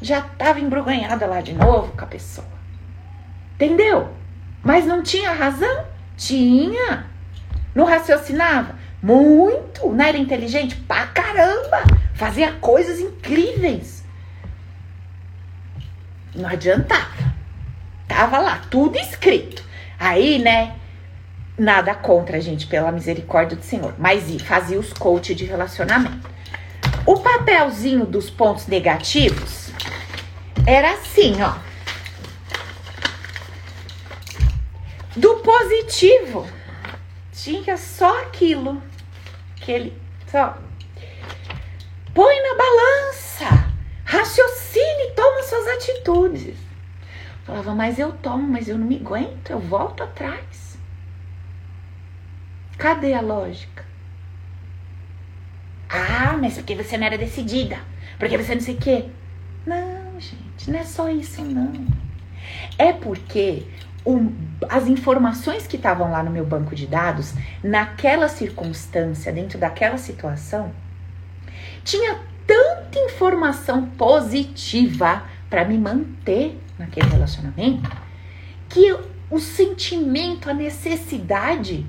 Já tava embruganhada lá de novo com a pessoa. Entendeu? Mas não tinha razão? Tinha. Não raciocinava? Muito. Não era inteligente? Pra caramba. Fazia coisas incríveis. Não adiantava. Tava lá, tudo escrito. Aí, né? Nada contra, gente, pela misericórdia do Senhor. Mas fazia os coach de relacionamento. O papelzinho dos pontos negativos era assim, ó. Do positivo, tinha só aquilo que ele só põe na balança, raciocine, toma suas atitudes. Falava, mas eu tomo, mas eu não me aguento, eu volto atrás. Cadê a lógica? Ah, mas porque você não era decidida, porque você não sei o quê. Não, gente, não é só isso, não. É porque as informações que estavam lá no meu banco de dados, naquela circunstância, dentro daquela situação, tinha tanta informação positiva para me manter naquele relacionamento que o sentimento, a necessidade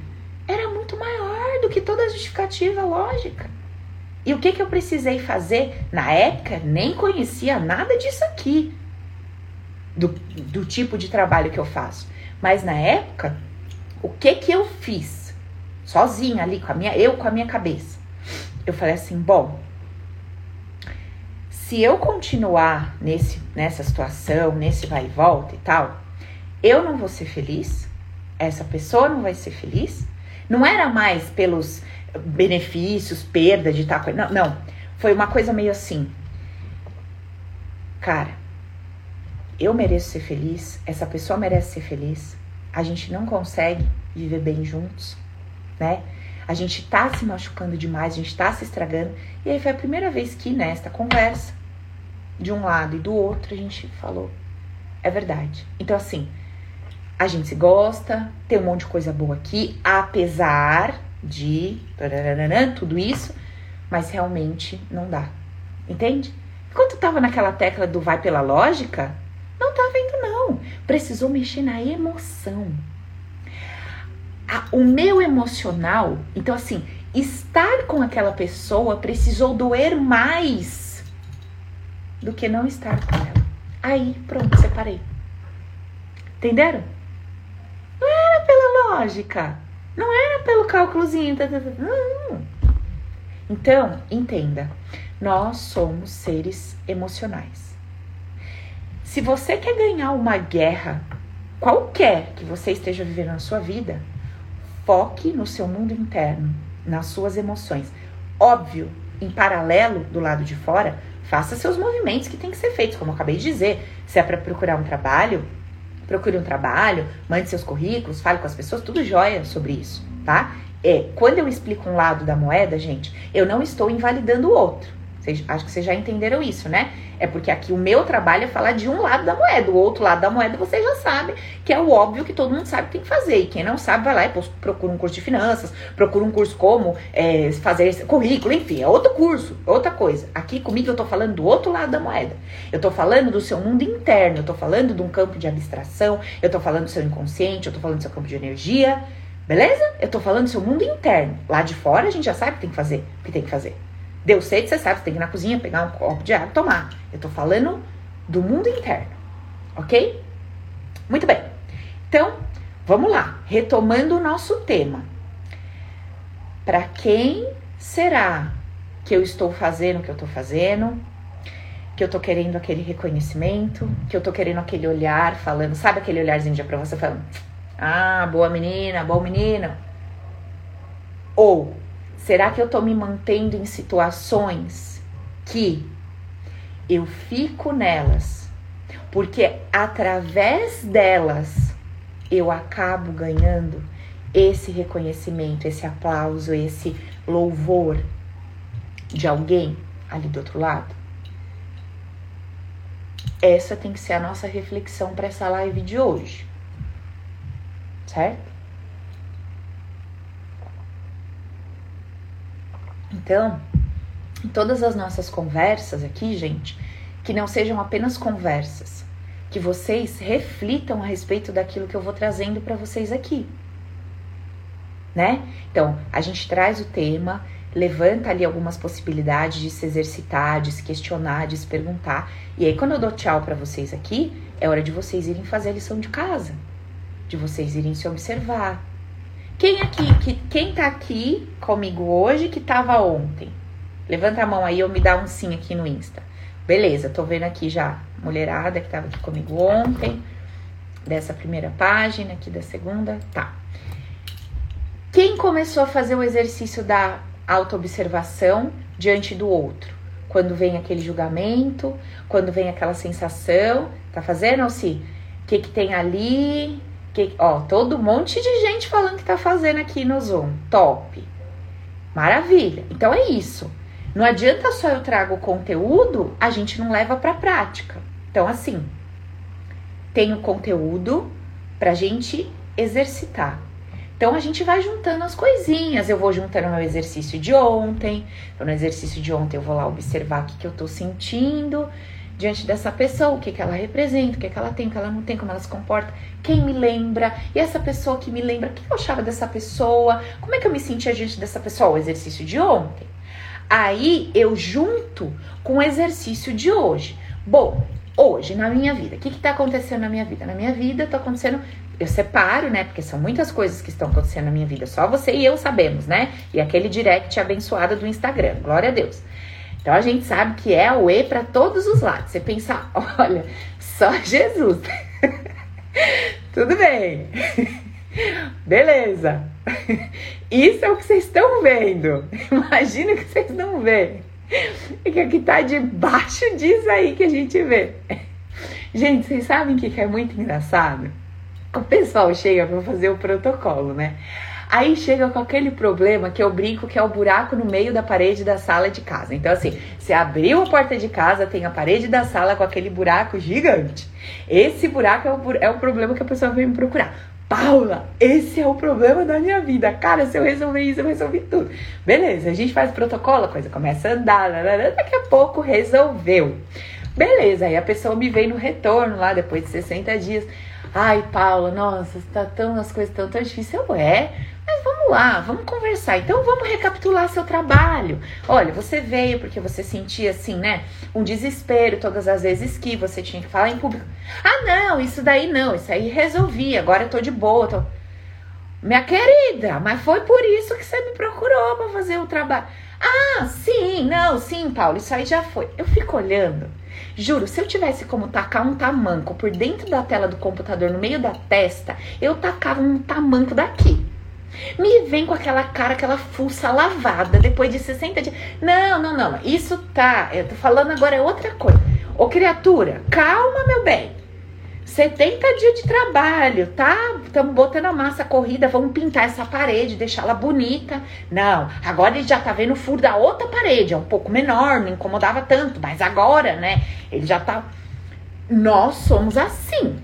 era muito maior do que toda a justificativa lógica. E o que, que eu precisei fazer? Na época, nem conhecia nada disso aqui do, do tipo de trabalho que eu faço. Mas na época, o que que eu fiz? Sozinha ali, com a minha, eu com a minha cabeça. Eu falei assim, bom, se eu continuar nesse, nessa situação, nesse vai e volta e tal, eu não vou ser feliz, essa pessoa não vai ser feliz. Não era mais pelos benefícios, perda de estar com não, não. Foi uma coisa meio assim. Cara, eu mereço ser feliz, essa pessoa merece ser feliz, a gente não consegue viver bem juntos, né? A gente tá se machucando demais, a gente tá se estragando. E aí foi a primeira vez que nesta conversa, de um lado e do outro, a gente falou: é verdade. Então, assim, a gente se gosta, tem um monte de coisa boa aqui, apesar de tudo isso, mas realmente não dá. Entende? Enquanto tava naquela tecla do vai pela lógica, não tá vendo, não. Precisou mexer na emoção. o meu emocional, então assim, estar com aquela pessoa precisou doer mais do que não estar com ela. Aí, pronto, separei. Entenderam? Não era pela lógica. Não era pelo cálculozinho. Tá, tá, tá, não. Então, entenda. Nós somos seres emocionais. Se você quer ganhar uma guerra, qualquer que você esteja vivendo na sua vida, foque no seu mundo interno, nas suas emoções. Óbvio, em paralelo do lado de fora, faça seus movimentos que tem que ser feitos, como eu acabei de dizer. Se é para procurar um trabalho, procure um trabalho, mande seus currículos, fale com as pessoas, tudo jóia sobre isso, tá? É, quando eu explico um lado da moeda, gente, eu não estou invalidando o outro. Vocês, acho que vocês já entenderam isso, né? É porque aqui o meu trabalho é falar de um lado da moeda. O outro lado da moeda você já sabe, que é o óbvio que todo mundo sabe que tem que fazer. E quem não sabe, vai lá e procura um curso de finanças, procura um curso como é, fazer currículo, enfim, é outro curso, outra coisa. Aqui comigo eu tô falando do outro lado da moeda. Eu tô falando do seu mundo interno, eu tô falando de um campo de abstração, eu tô falando do seu inconsciente, eu tô falando do seu campo de energia. Beleza? Eu tô falando do seu mundo interno. Lá de fora a gente já sabe o que tem que fazer, o que tem que fazer. Deu sede, você sabe, você tem que ir na cozinha, pegar um copo de água e tomar. Eu tô falando do mundo interno, ok? Muito bem. Então, vamos lá. Retomando o nosso tema. Para quem será que eu estou fazendo o que eu estou fazendo? Que eu tô querendo aquele reconhecimento? Que eu tô querendo aquele olhar falando, sabe aquele olharzinho de você falando, ah, boa menina, bom menino? Ou Será que eu estou me mantendo em situações que eu fico nelas, porque através delas eu acabo ganhando esse reconhecimento, esse aplauso, esse louvor de alguém ali do outro lado? Essa tem que ser a nossa reflexão para essa live de hoje. Certo? Então, em todas as nossas conversas aqui, gente, que não sejam apenas conversas, que vocês reflitam a respeito daquilo que eu vou trazendo para vocês aqui. Né? Então, a gente traz o tema, levanta ali algumas possibilidades de se exercitar, de se questionar, de se perguntar. E aí, quando eu dou tchau para vocês aqui, é hora de vocês irem fazer a lição de casa, de vocês irem se observar. Quem aqui, que, quem tá aqui comigo hoje que tava ontem? Levanta a mão aí ou me dá um sim aqui no Insta. Beleza, tô vendo aqui já mulherada que tava aqui comigo ontem, dessa primeira página, aqui da segunda, tá. Quem começou a fazer o exercício da autoobservação diante do outro? Quando vem aquele julgamento, quando vem aquela sensação, tá fazendo, Alci? O que que tem ali? Que, ó, todo um monte de gente falando que tá fazendo aqui no Zoom. Top. Maravilha. Então é isso. Não adianta só eu trago o conteúdo, a gente não leva para prática. Então, assim, tem o conteúdo pra gente exercitar. Então a gente vai juntando as coisinhas. Eu vou juntando meu exercício de ontem. Então, no exercício de ontem eu vou lá observar o que, que eu tô sentindo diante dessa pessoa, o que, que ela representa, o que, que ela tem, o que ela não tem, como ela se comporta, quem me lembra, e essa pessoa que me lembra, o que eu achava dessa pessoa, como é que eu me sentia diante dessa pessoa, o exercício de ontem. Aí eu junto com o exercício de hoje. Bom, hoje na minha vida, o que está acontecendo na minha vida? Na minha vida está acontecendo, eu separo, né? Porque são muitas coisas que estão acontecendo na minha vida, só você e eu sabemos, né? E aquele direct abençoado do Instagram, glória a Deus. Então a gente sabe que é o E para todos os lados. Você pensa, olha, só Jesus. Tudo bem. Beleza. Isso é o que vocês estão vendo. Imagina que vocês não veem. E que aqui tá debaixo disso aí que a gente vê. Gente, vocês sabem o que é muito engraçado? O pessoal chega para fazer o protocolo, né? Aí chega com aquele problema que eu brinco que é o buraco no meio da parede da sala de casa. Então, assim, você abriu a porta de casa, tem a parede da sala com aquele buraco gigante. Esse buraco é o, é o problema que a pessoa vem me procurar. Paula, esse é o problema da minha vida. Cara, se eu resolver isso, eu resolvi tudo. Beleza, a gente faz protocolo, a coisa começa a andar, daqui a pouco resolveu. Beleza, aí a pessoa me vem no retorno lá depois de 60 dias. Ai, Paula, nossa, tá tão, as coisas tão tão difíceis. Eu, é, mas vamos lá, vamos conversar. Então vamos recapitular seu trabalho. Olha, você veio porque você sentia assim, né? Um desespero todas as vezes que você tinha que falar em público. Ah, não, isso daí não, isso aí resolvi, agora eu tô de boa. Tô... Minha querida, mas foi por isso que você me procurou para fazer o trabalho. Ah, sim, não, sim, Paulo, isso aí já foi. Eu fico olhando. Juro, se eu tivesse como tacar um tamanco por dentro da tela do computador, no meio da testa, eu tacava um tamanco daqui. Me vem com aquela cara, aquela fuça lavada depois de 60 dias. Não, não, não. Isso tá. Eu tô falando agora é outra coisa. Ô, criatura, calma, meu bem. 70 dias de trabalho, tá? Estamos botando a massa corrida, vamos pintar essa parede, deixá-la bonita. Não, agora ele já tá vendo o furo da outra parede, é um pouco menor, não incomodava tanto, mas agora, né? Ele já tá. Nós somos assim.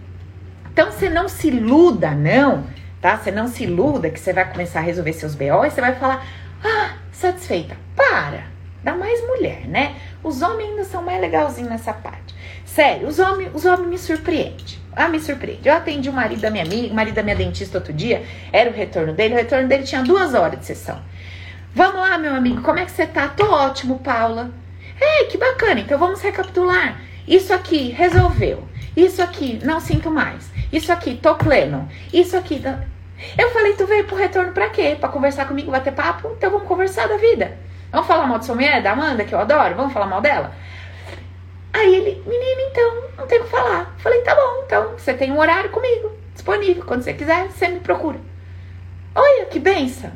Então você não se iluda, não tá? Você não se iluda que você vai começar a resolver seus BO e você vai falar, ah, satisfeita. Para! Dá mais mulher, né? Os homens ainda são mais legalzinhos nessa parte. Sério, os homens, os homens me surpreendem. Ah, me surpreende. Eu atendi o marido da minha amiga, o marido da minha dentista outro dia, era o retorno dele, o retorno dele tinha duas horas de sessão. Vamos lá, meu amigo, como é que você tá? Tô ótimo, Paula. Ei, que bacana, então vamos recapitular. Isso aqui resolveu. Isso aqui, não sinto mais. Isso aqui, tô pleno. Isso aqui. Eu falei, tu veio pro retorno pra quê? Pra conversar comigo, bater papo? Então vamos conversar da vida. Vamos falar mal de sua mulher, da Amanda, que eu adoro? Vamos falar mal dela? Aí ele, menina, então, não tem o que falar. Falei, tá bom, então você tem um horário comigo, disponível. Quando você quiser, você me procura. Olha que benção.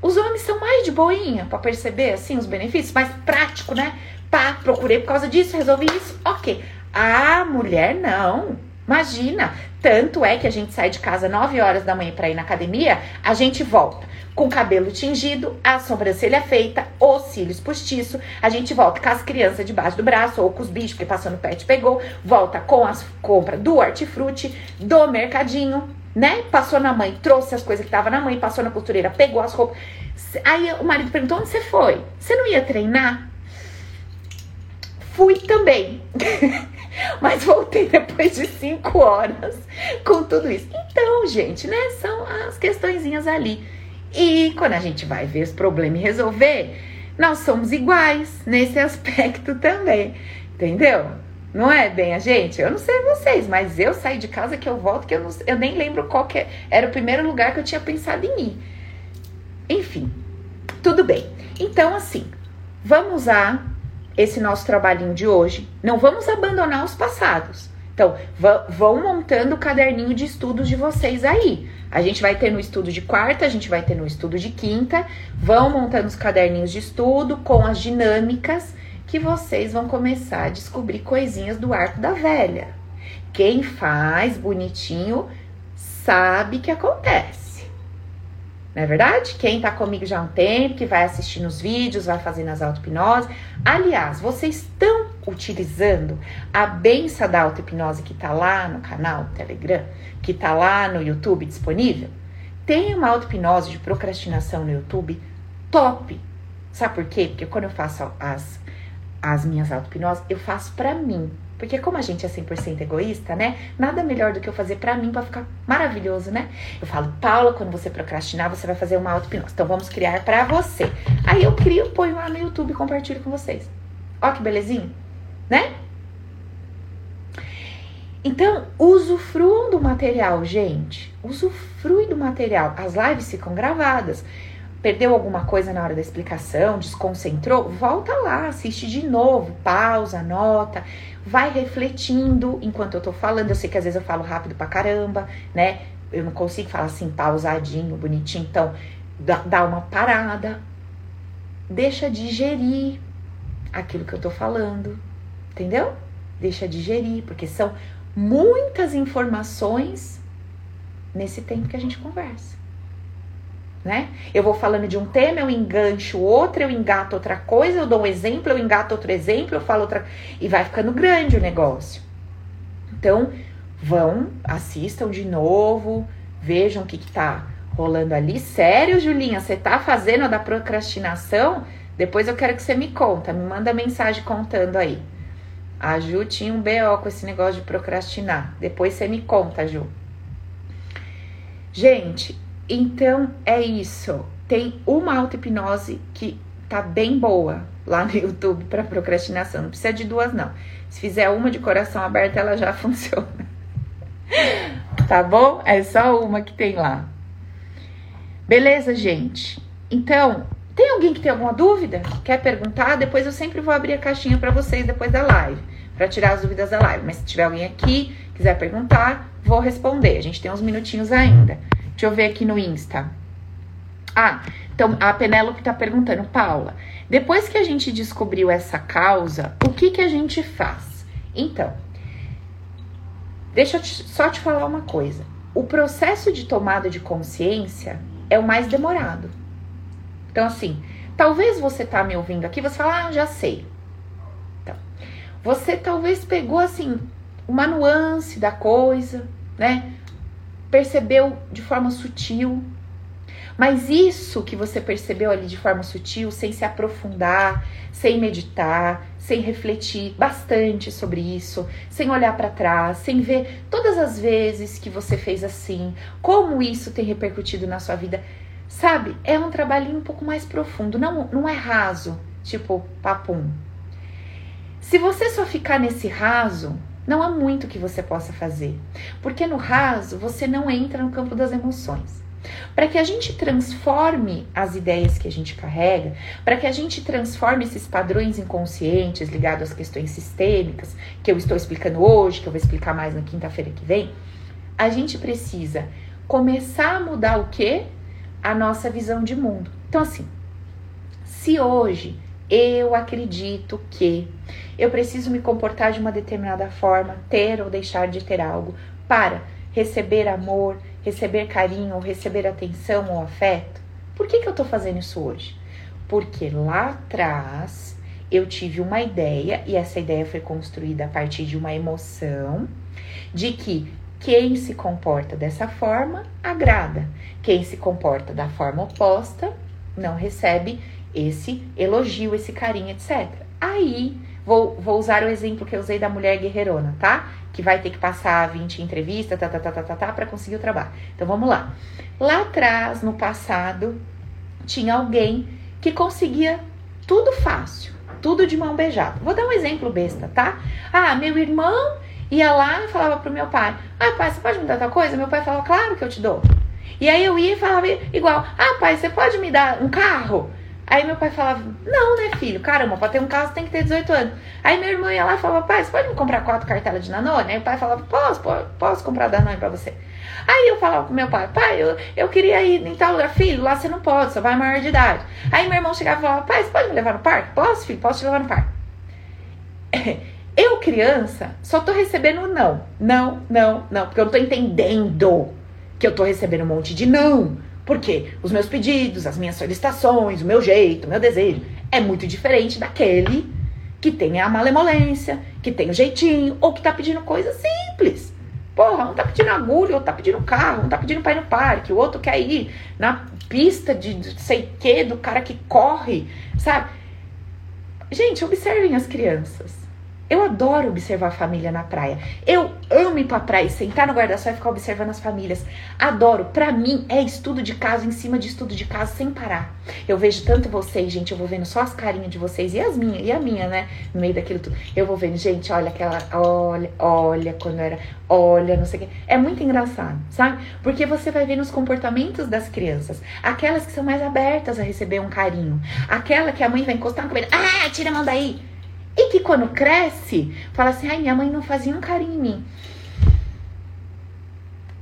Os homens são mais de boinha para perceber, assim, os benefícios, mais prático, né? Pá, procurei por causa disso, resolvi isso, ok. A mulher não. Imagina, tanto é que a gente sai de casa 9 horas da manhã para ir na academia, a gente volta com cabelo tingido, a sobrancelha feita, os cílios postiço. A gente volta com as crianças debaixo do braço ou com os bichos que passou no pet pegou, volta com as compras do hortifruti, do mercadinho, né? Passou na mãe, trouxe as coisas que tava na mãe, passou na costureira, pegou as roupas. Aí o marido perguntou: onde você foi? Você não ia treinar? Fui também. Mas voltei depois de cinco horas com tudo isso. Então, gente, né? São as questõezinhas ali. E quando a gente vai ver os problemas e resolver, nós somos iguais nesse aspecto também. Entendeu? Não é bem a gente? Eu não sei vocês, mas eu saí de casa que eu volto que eu, não, eu nem lembro qual que era o primeiro lugar que eu tinha pensado em ir. Enfim, tudo bem. Então, assim, vamos usar esse nosso trabalhinho de hoje. Não vamos abandonar os passados. Então, vão montando o caderninho de estudos de vocês aí. A gente vai ter no estudo de quarta, a gente vai ter no estudo de quinta. Vão montando os caderninhos de estudo com as dinâmicas que vocês vão começar a descobrir coisinhas do arco da velha. Quem faz bonitinho sabe que acontece. Não é verdade? Quem tá comigo já há um tempo, que vai assistindo os vídeos, vai fazendo as auto-hipnose. Aliás, vocês estão utilizando a benção da auto-hipnose que tá lá no canal Telegram, que tá lá no YouTube disponível? Tem uma auto-hipnose de procrastinação no YouTube top. Sabe por quê? Porque quando eu faço as, as minhas auto-hipnoses, eu faço para mim. Porque como a gente é 100% egoísta, né? Nada melhor do que eu fazer para mim para ficar maravilhoso, né? Eu falo, Paula, quando você procrastinar, você vai fazer uma auto-hipnose. Então vamos criar para você. Aí eu crio, ponho lá no YouTube e compartilho com vocês. Ó que belezinha, né? Então, usufruam do material, gente. Usufrui do material. As lives ficam gravadas. Perdeu alguma coisa na hora da explicação, desconcentrou? Volta lá, assiste de novo, pausa, anota vai refletindo enquanto eu tô falando. Eu sei que às vezes eu falo rápido pra caramba, né? Eu não consigo falar assim, pausadinho, bonitinho. Então, dá, uma parada, deixa digerir aquilo que eu tô falando, entendeu? Deixa digerir, porque são muitas informações nesse tempo que a gente conversa né? Eu vou falando de um tema, eu engancho outro, eu engato outra coisa, eu dou um exemplo, eu engato outro exemplo, eu falo outra. E vai ficando grande o negócio. Então, vão, assistam de novo, vejam o que, que tá rolando ali. Sério, Julinha, você tá fazendo a da procrastinação? Depois eu quero que você me conta, me manda mensagem contando aí. A Ju tinha um BO com esse negócio de procrastinar. Depois você me conta, Ju. Gente, então é isso. Tem uma auto-hipnose que tá bem boa lá no YouTube para procrastinação. Não precisa de duas, não. Se fizer uma de coração aberto, ela já funciona. tá bom? É só uma que tem lá. Beleza, gente? Então, tem alguém que tem alguma dúvida? Quer perguntar? Depois eu sempre vou abrir a caixinha para vocês depois da live, para tirar as dúvidas da live. Mas se tiver alguém aqui, quiser perguntar, vou responder. A gente tem uns minutinhos ainda. Deixa eu ver aqui no Insta. Ah, então a Penélope tá perguntando, Paula, depois que a gente descobriu essa causa, o que que a gente faz? Então, deixa eu te, só te falar uma coisa. O processo de tomada de consciência é o mais demorado. Então, assim, talvez você tá me ouvindo aqui, você fala, ah, já sei. Então, você talvez pegou, assim, uma nuance da coisa, né? Percebeu de forma sutil. Mas isso que você percebeu ali de forma sutil, sem se aprofundar, sem meditar, sem refletir bastante sobre isso, sem olhar para trás, sem ver todas as vezes que você fez assim, como isso tem repercutido na sua vida, sabe? É um trabalhinho um pouco mais profundo, não, não é raso, tipo papum. Se você só ficar nesse raso, não há muito que você possa fazer, porque no raso você não entra no campo das emoções. Para que a gente transforme as ideias que a gente carrega, para que a gente transforme esses padrões inconscientes ligados às questões sistêmicas, que eu estou explicando hoje, que eu vou explicar mais na quinta-feira que vem, a gente precisa começar a mudar o que? A nossa visão de mundo. Então, assim, se hoje eu acredito que eu preciso me comportar de uma determinada forma, ter ou deixar de ter algo para receber amor, receber carinho, receber atenção ou afeto. Por que, que eu tô fazendo isso hoje? Porque lá atrás eu tive uma ideia, e essa ideia foi construída a partir de uma emoção, de que quem se comporta dessa forma agrada, quem se comporta da forma oposta não recebe esse elogio, esse carinho, etc. Aí, vou, vou usar o exemplo que eu usei da mulher guerreirona, tá? Que vai ter que passar 20 entrevistas, tá, tá, tá, tá, tá, tá, pra conseguir o trabalho. Então, vamos lá. Lá atrás, no passado, tinha alguém que conseguia tudo fácil, tudo de mão beijada. Vou dar um exemplo besta, tá? Ah, meu irmão ia lá e falava pro meu pai: Ah, pai, você pode me dar tal coisa? Meu pai falava: Claro que eu te dou. E aí eu ia e falava igual: Ah, pai, você pode me dar um carro? Aí meu pai falava, não, né, filho? Caramba, pra ter um carro tem que ter 18 anos. Aí meu irmão ia lá e falava, pai, você pode me comprar quatro cartelas de Danone? Aí o pai falava, posso, posso, posso comprar Danone pra você. Aí eu falava pro meu pai, pai, eu, eu queria ir em tal lugar, filho, lá você não pode, só vai maior de idade. Aí meu irmão chegava e falava, pai, você pode me levar no parque? Posso, filho, posso te levar no parque. Eu, criança, só tô recebendo não, não, não, não, porque eu não tô entendendo que eu tô recebendo um monte de não. Porque os meus pedidos, as minhas solicitações, o meu jeito, o meu desejo é muito diferente daquele que tem a malemolência, que tem o jeitinho, ou que tá pedindo coisa simples. Porra, um tá pedindo agulha, outro tá pedindo carro, um tá pedindo pra ir no parque, o outro quer ir na pista de sei que do cara que corre, sabe? Gente, observem as crianças. Eu adoro observar a família na praia. Eu amo ir pra praia, sentar no guarda-sol e ficar observando as famílias. Adoro. Pra mim, é estudo de caso em cima de estudo de caso sem parar. Eu vejo tanto vocês, gente, eu vou vendo só as carinhas de vocês e as minhas, e a minha, né? No meio daquilo tudo. Eu vou vendo, gente, olha aquela, olha, olha, quando era, olha, não sei o quê. É muito engraçado, sabe? Porque você vai vendo os comportamentos das crianças. Aquelas que são mais abertas a receber um carinho. Aquela que a mãe vai encostar no cabelo, ah, tira a mão daí e que quando cresce, fala assim: ai, minha mãe não fazia um carinho em mim.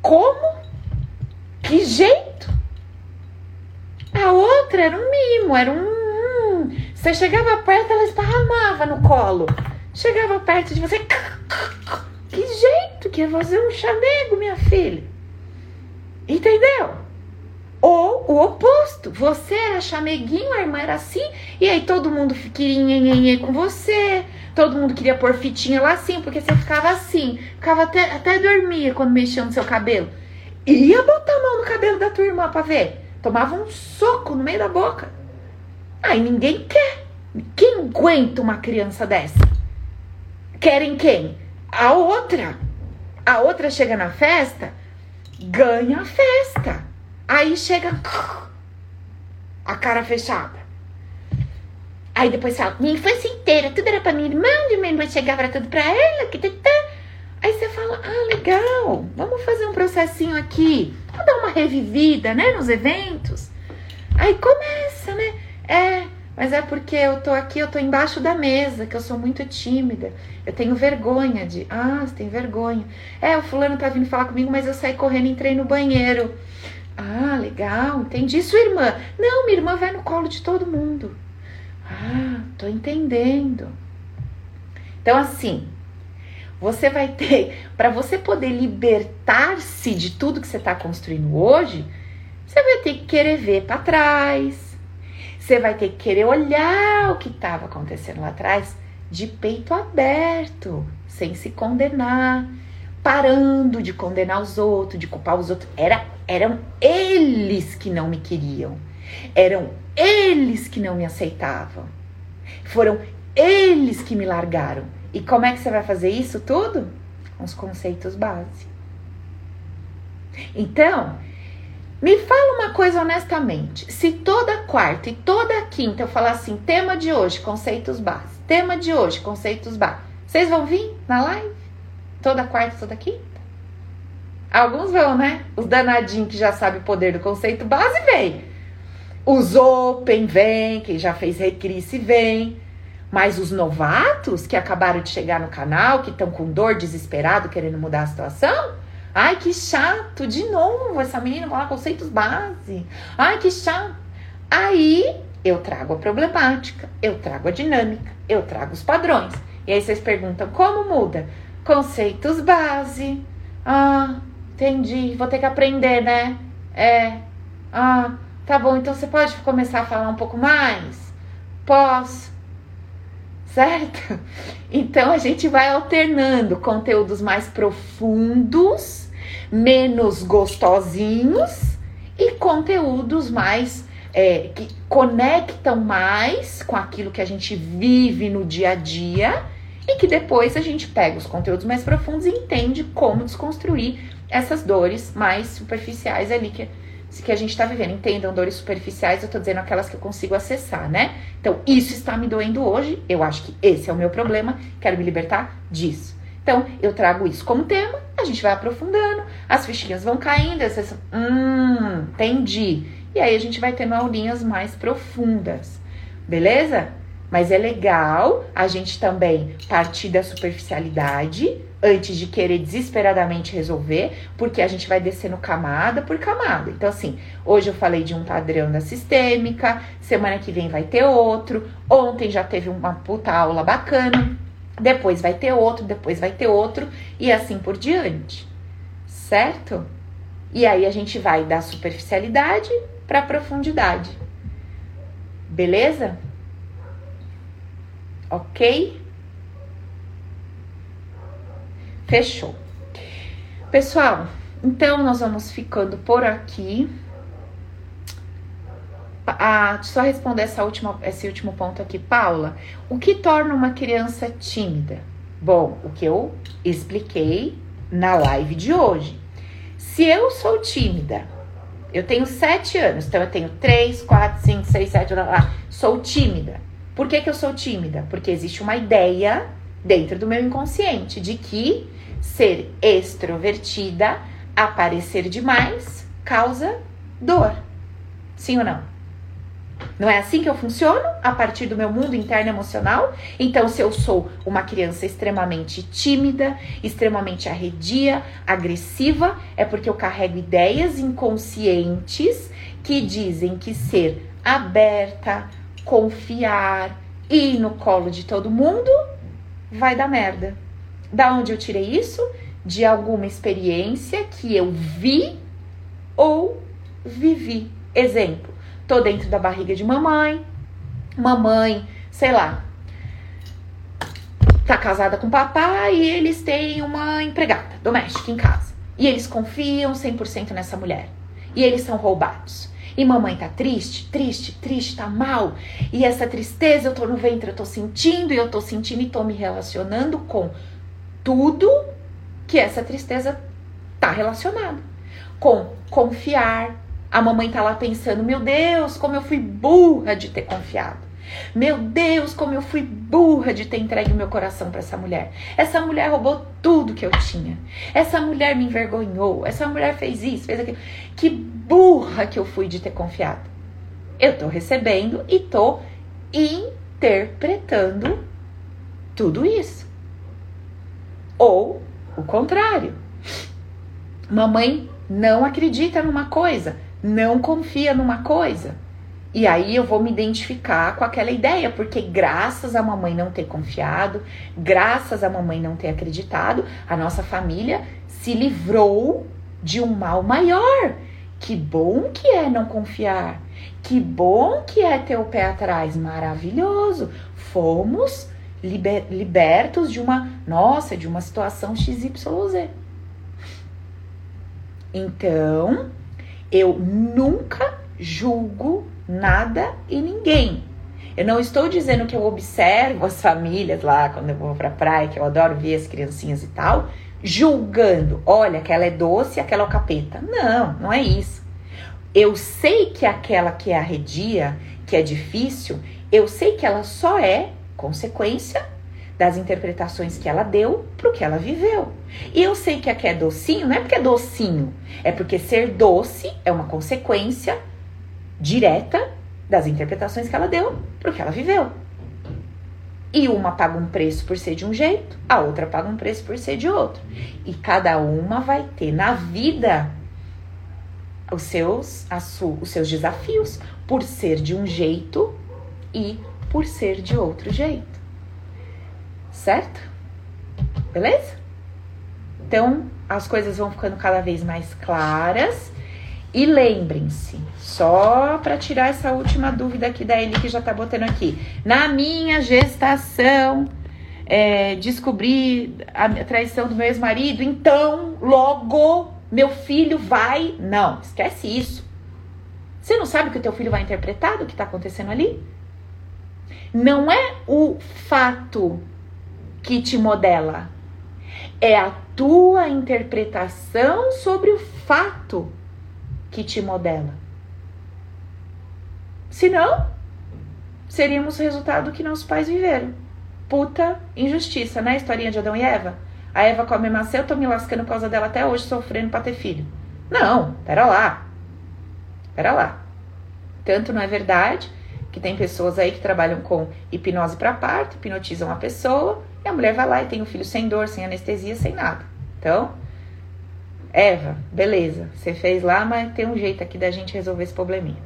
Como? Que jeito? A outra era um mimo, era um. Você chegava perto, ela esparramava no colo. Chegava perto de você. Que jeito que é fazer um chamego, minha filha. Entendeu? Ou o oposto, você era chameguinho, a irmã era assim, e aí todo mundo queria com você, todo mundo queria pôr fitinha lá assim, porque você ficava assim, ficava até, até dormia quando mexia no seu cabelo. Ia botar a mão no cabelo da tua irmã pra ver. Tomava um soco no meio da boca. Aí ninguém quer. Quem aguenta uma criança dessa? Querem quem? A outra. A outra chega na festa, ganha a festa. Aí chega a cara fechada. Aí depois fala, minha infância inteira, tudo era pra minha irmã, de minha irmã chegava, tudo pra ela. Que. Aí você fala, ah, legal, vamos fazer um processinho aqui. Vamos dar uma revivida, né, nos eventos. Aí começa, né? É, mas é porque eu tô aqui, eu tô embaixo da mesa, que eu sou muito tímida. Eu tenho vergonha de. Ah, você tem vergonha. É, o fulano tá vindo falar comigo, mas eu saí correndo e entrei no banheiro. Ah, legal, entendi. Sua irmã? Não, minha irmã vai no colo de todo mundo. Ah, tô entendendo. Então, assim, você vai ter, para você poder libertar-se de tudo que você está construindo hoje, você vai ter que querer ver para trás. Você vai ter que querer olhar o que estava acontecendo lá atrás de peito aberto, sem se condenar, parando de condenar os outros, de culpar os outros. Era, eram eles que não me queriam. Eram eles que não me aceitavam. Foram eles que me largaram. E como é que você vai fazer isso tudo? Com os conceitos base. Então, me fala uma coisa honestamente. Se toda quarta e toda quinta eu falar assim, tema de hoje, conceitos base. Tema de hoje, conceitos base. Vocês vão vir na live? Toda quarta, toda quinta? Alguns vão, né? Os danadinhos que já sabem o poder do conceito base vem. Os open vem, quem já fez recrisse vem. Mas os novatos que acabaram de chegar no canal, que estão com dor, desesperado, querendo mudar a situação, ai que chato, de novo, essa menina falar conceitos base. Ai que chato. Aí eu trago a problemática, eu trago a dinâmica, eu trago os padrões. E aí vocês perguntam como muda? Conceitos base. Ah, entendi. Vou ter que aprender, né? É. Ah, Tá bom, então você pode começar a falar um pouco mais? Posso. Certo? Então a gente vai alternando conteúdos mais profundos, menos gostosinhos e conteúdos mais é, que conectam mais com aquilo que a gente vive no dia a dia e que depois a gente pega os conteúdos mais profundos e entende como desconstruir essas dores mais superficiais ali que, que a gente está vivendo. Entendam, dores superficiais, eu tô dizendo aquelas que eu consigo acessar, né? Então, isso está me doendo hoje, eu acho que esse é o meu problema, quero me libertar disso. Então, eu trago isso como tema, a gente vai aprofundando, as fichinhas vão caindo, vocês, hum, entendi. E aí a gente vai tendo aulinhas mais profundas, beleza? Mas é legal a gente também partir da superficialidade antes de querer desesperadamente resolver, porque a gente vai descendo camada por camada. Então, assim, hoje eu falei de um padrão da sistêmica, semana que vem vai ter outro, ontem já teve uma puta aula bacana, depois vai ter outro, depois vai ter outro, e assim por diante, certo? E aí a gente vai da superficialidade para profundidade. Beleza? Ok? Fechou. Pessoal, então nós vamos ficando por aqui. Ah, só responder essa última, esse último ponto aqui, Paula. O que torna uma criança tímida? Bom, o que eu expliquei na live de hoje. Se eu sou tímida, eu tenho sete anos, então eu tenho três, quatro, cinco, seis, sete, lá, lá, sou tímida. Por que, que eu sou tímida? Porque existe uma ideia dentro do meu inconsciente de que ser extrovertida, aparecer demais, causa dor. Sim ou não? Não é assim que eu funciono a partir do meu mundo interno emocional? Então, se eu sou uma criança extremamente tímida, extremamente arredia, agressiva, é porque eu carrego ideias inconscientes que dizem que ser aberta, confiar, ir no colo de todo mundo vai dar merda. Da onde eu tirei isso? De alguma experiência que eu vi ou vivi. Exemplo, tô dentro da barriga de mamãe, mamãe, sei lá, tá casada com papai e eles têm uma empregada doméstica em casa. E eles confiam 100% nessa mulher. E eles são roubados. E mamãe tá triste, triste, triste, tá mal. E essa tristeza eu tô no ventre, eu tô sentindo, e eu tô sentindo e tô me relacionando com tudo que essa tristeza tá relacionada. Com confiar. A mamãe tá lá pensando: meu Deus, como eu fui burra de ter confiado. Meu Deus, como eu fui burra de ter entregue meu coração para essa mulher. Essa mulher roubou tudo que eu tinha. Essa mulher me envergonhou. Essa mulher fez isso, fez aquilo. Que burra que eu fui de ter confiado. Eu tô recebendo e tô interpretando tudo isso. Ou o contrário. Mamãe não acredita numa coisa, não confia numa coisa. E aí eu vou me identificar com aquela ideia, porque graças a mamãe não ter confiado, graças a mamãe não ter acreditado, a nossa família se livrou de um mal maior. Que bom que é não confiar. Que bom que é ter o pé atrás. Maravilhoso. Fomos liber, libertos de uma, nossa, de uma situação XYZ. Então, eu nunca julgo nada e ninguém. Eu não estou dizendo que eu observo as famílias lá quando eu vou pra praia, que eu adoro ver as criancinhas e tal, julgando, olha, aquela é doce, aquela é o capeta. Não, não é isso. Eu sei que aquela que é arredia, que é difícil, eu sei que ela só é consequência das interpretações que ela deu pro que ela viveu. E eu sei que a que é docinho não é porque é docinho, é porque ser doce é uma consequência direta das interpretações que ela deu pro que ela viveu. E uma paga um preço por ser de um jeito, a outra paga um preço por ser de outro. E cada uma vai ter na vida os seus, os seus desafios por ser de um jeito e por ser de outro jeito. Certo? Beleza? Então, as coisas vão ficando cada vez mais claras E lembrem-se, só para tirar essa última dúvida aqui da Eli que já tá botando aqui. Na minha gestação, é, descobri a traição do meu ex-marido, então logo meu filho vai. Não, esquece isso. Você não sabe o que o teu filho vai interpretar do que está acontecendo ali? Não é o fato que te modela, é a tua interpretação sobre o fato que te modela. Senão, seríamos o resultado que nossos pais viveram. Puta injustiça, né? Historinha de Adão e Eva. A Eva come maçã, eu tô me lascando por causa dela até hoje, sofrendo pra ter filho. Não, pera lá. Pera lá. Tanto não é verdade que tem pessoas aí que trabalham com hipnose para parto, hipnotizam a pessoa, e a mulher vai lá e tem o um filho sem dor, sem anestesia, sem nada. Então, Eva, beleza, você fez lá, mas tem um jeito aqui da gente resolver esse probleminha.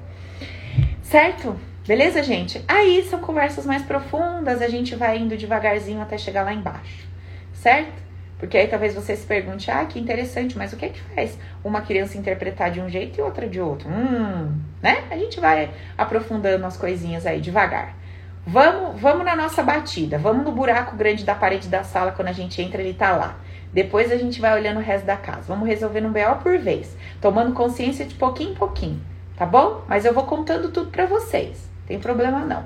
Certo? Beleza, gente? Aí são conversas mais profundas, a gente vai indo devagarzinho até chegar lá embaixo. Certo? Porque aí talvez você se pergunte, ah, que interessante, mas o que é que faz uma criança interpretar de um jeito e outra de outro? Hum, né? A gente vai aprofundando as coisinhas aí devagar. Vamos, vamos na nossa batida, vamos no buraco grande da parede da sala quando a gente entra, ele tá lá. Depois a gente vai olhando o resto da casa. Vamos resolvendo um BO por vez, tomando consciência de pouquinho em pouquinho, tá bom? Mas eu vou contando tudo para vocês, tem problema não.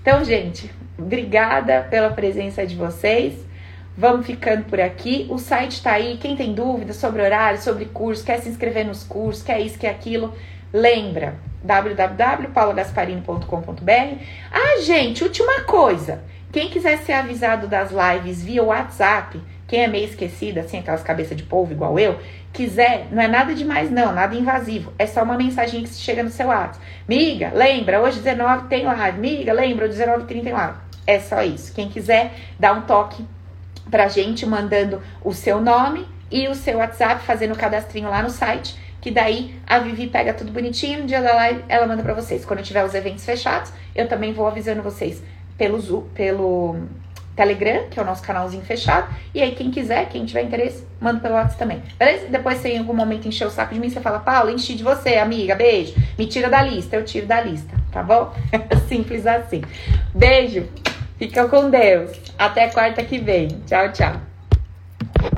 Então, gente, obrigada pela presença de vocês. Vamos ficando por aqui. O site tá aí. Quem tem dúvidas sobre horário, sobre curso, quer se inscrever nos cursos, quer isso, quer aquilo, lembra www.paulagasparini.com.br. Ah, gente, última coisa. Quem quiser ser avisado das lives via WhatsApp, quem é meio esquecida, assim, aquelas cabeças de polvo igual eu, quiser, não é nada demais não, nada invasivo. É só uma mensagem que chega no seu WhatsApp. Miga, lembra, hoje 19 tem live. Miga, lembra, 19 30 tem live. É só isso. Quem quiser, dá um toque pra gente mandando o seu nome e o seu WhatsApp, fazendo o cadastrinho lá no site, que daí a Vivi pega tudo bonitinho, no dia da live ela manda para vocês. Quando tiver os eventos fechados, eu também vou avisando vocês pelo, pelo Telegram, que é o nosso canalzinho fechado. E aí, quem quiser, quem tiver interesse, manda pelo WhatsApp também. Beleza? Depois, se em algum momento encher o saco de mim, você fala, Paula, enchi de você, amiga, beijo. Me tira da lista, eu tiro da lista, tá bom? Simples assim. Beijo. Fica com Deus. Até quarta que vem. Tchau, tchau.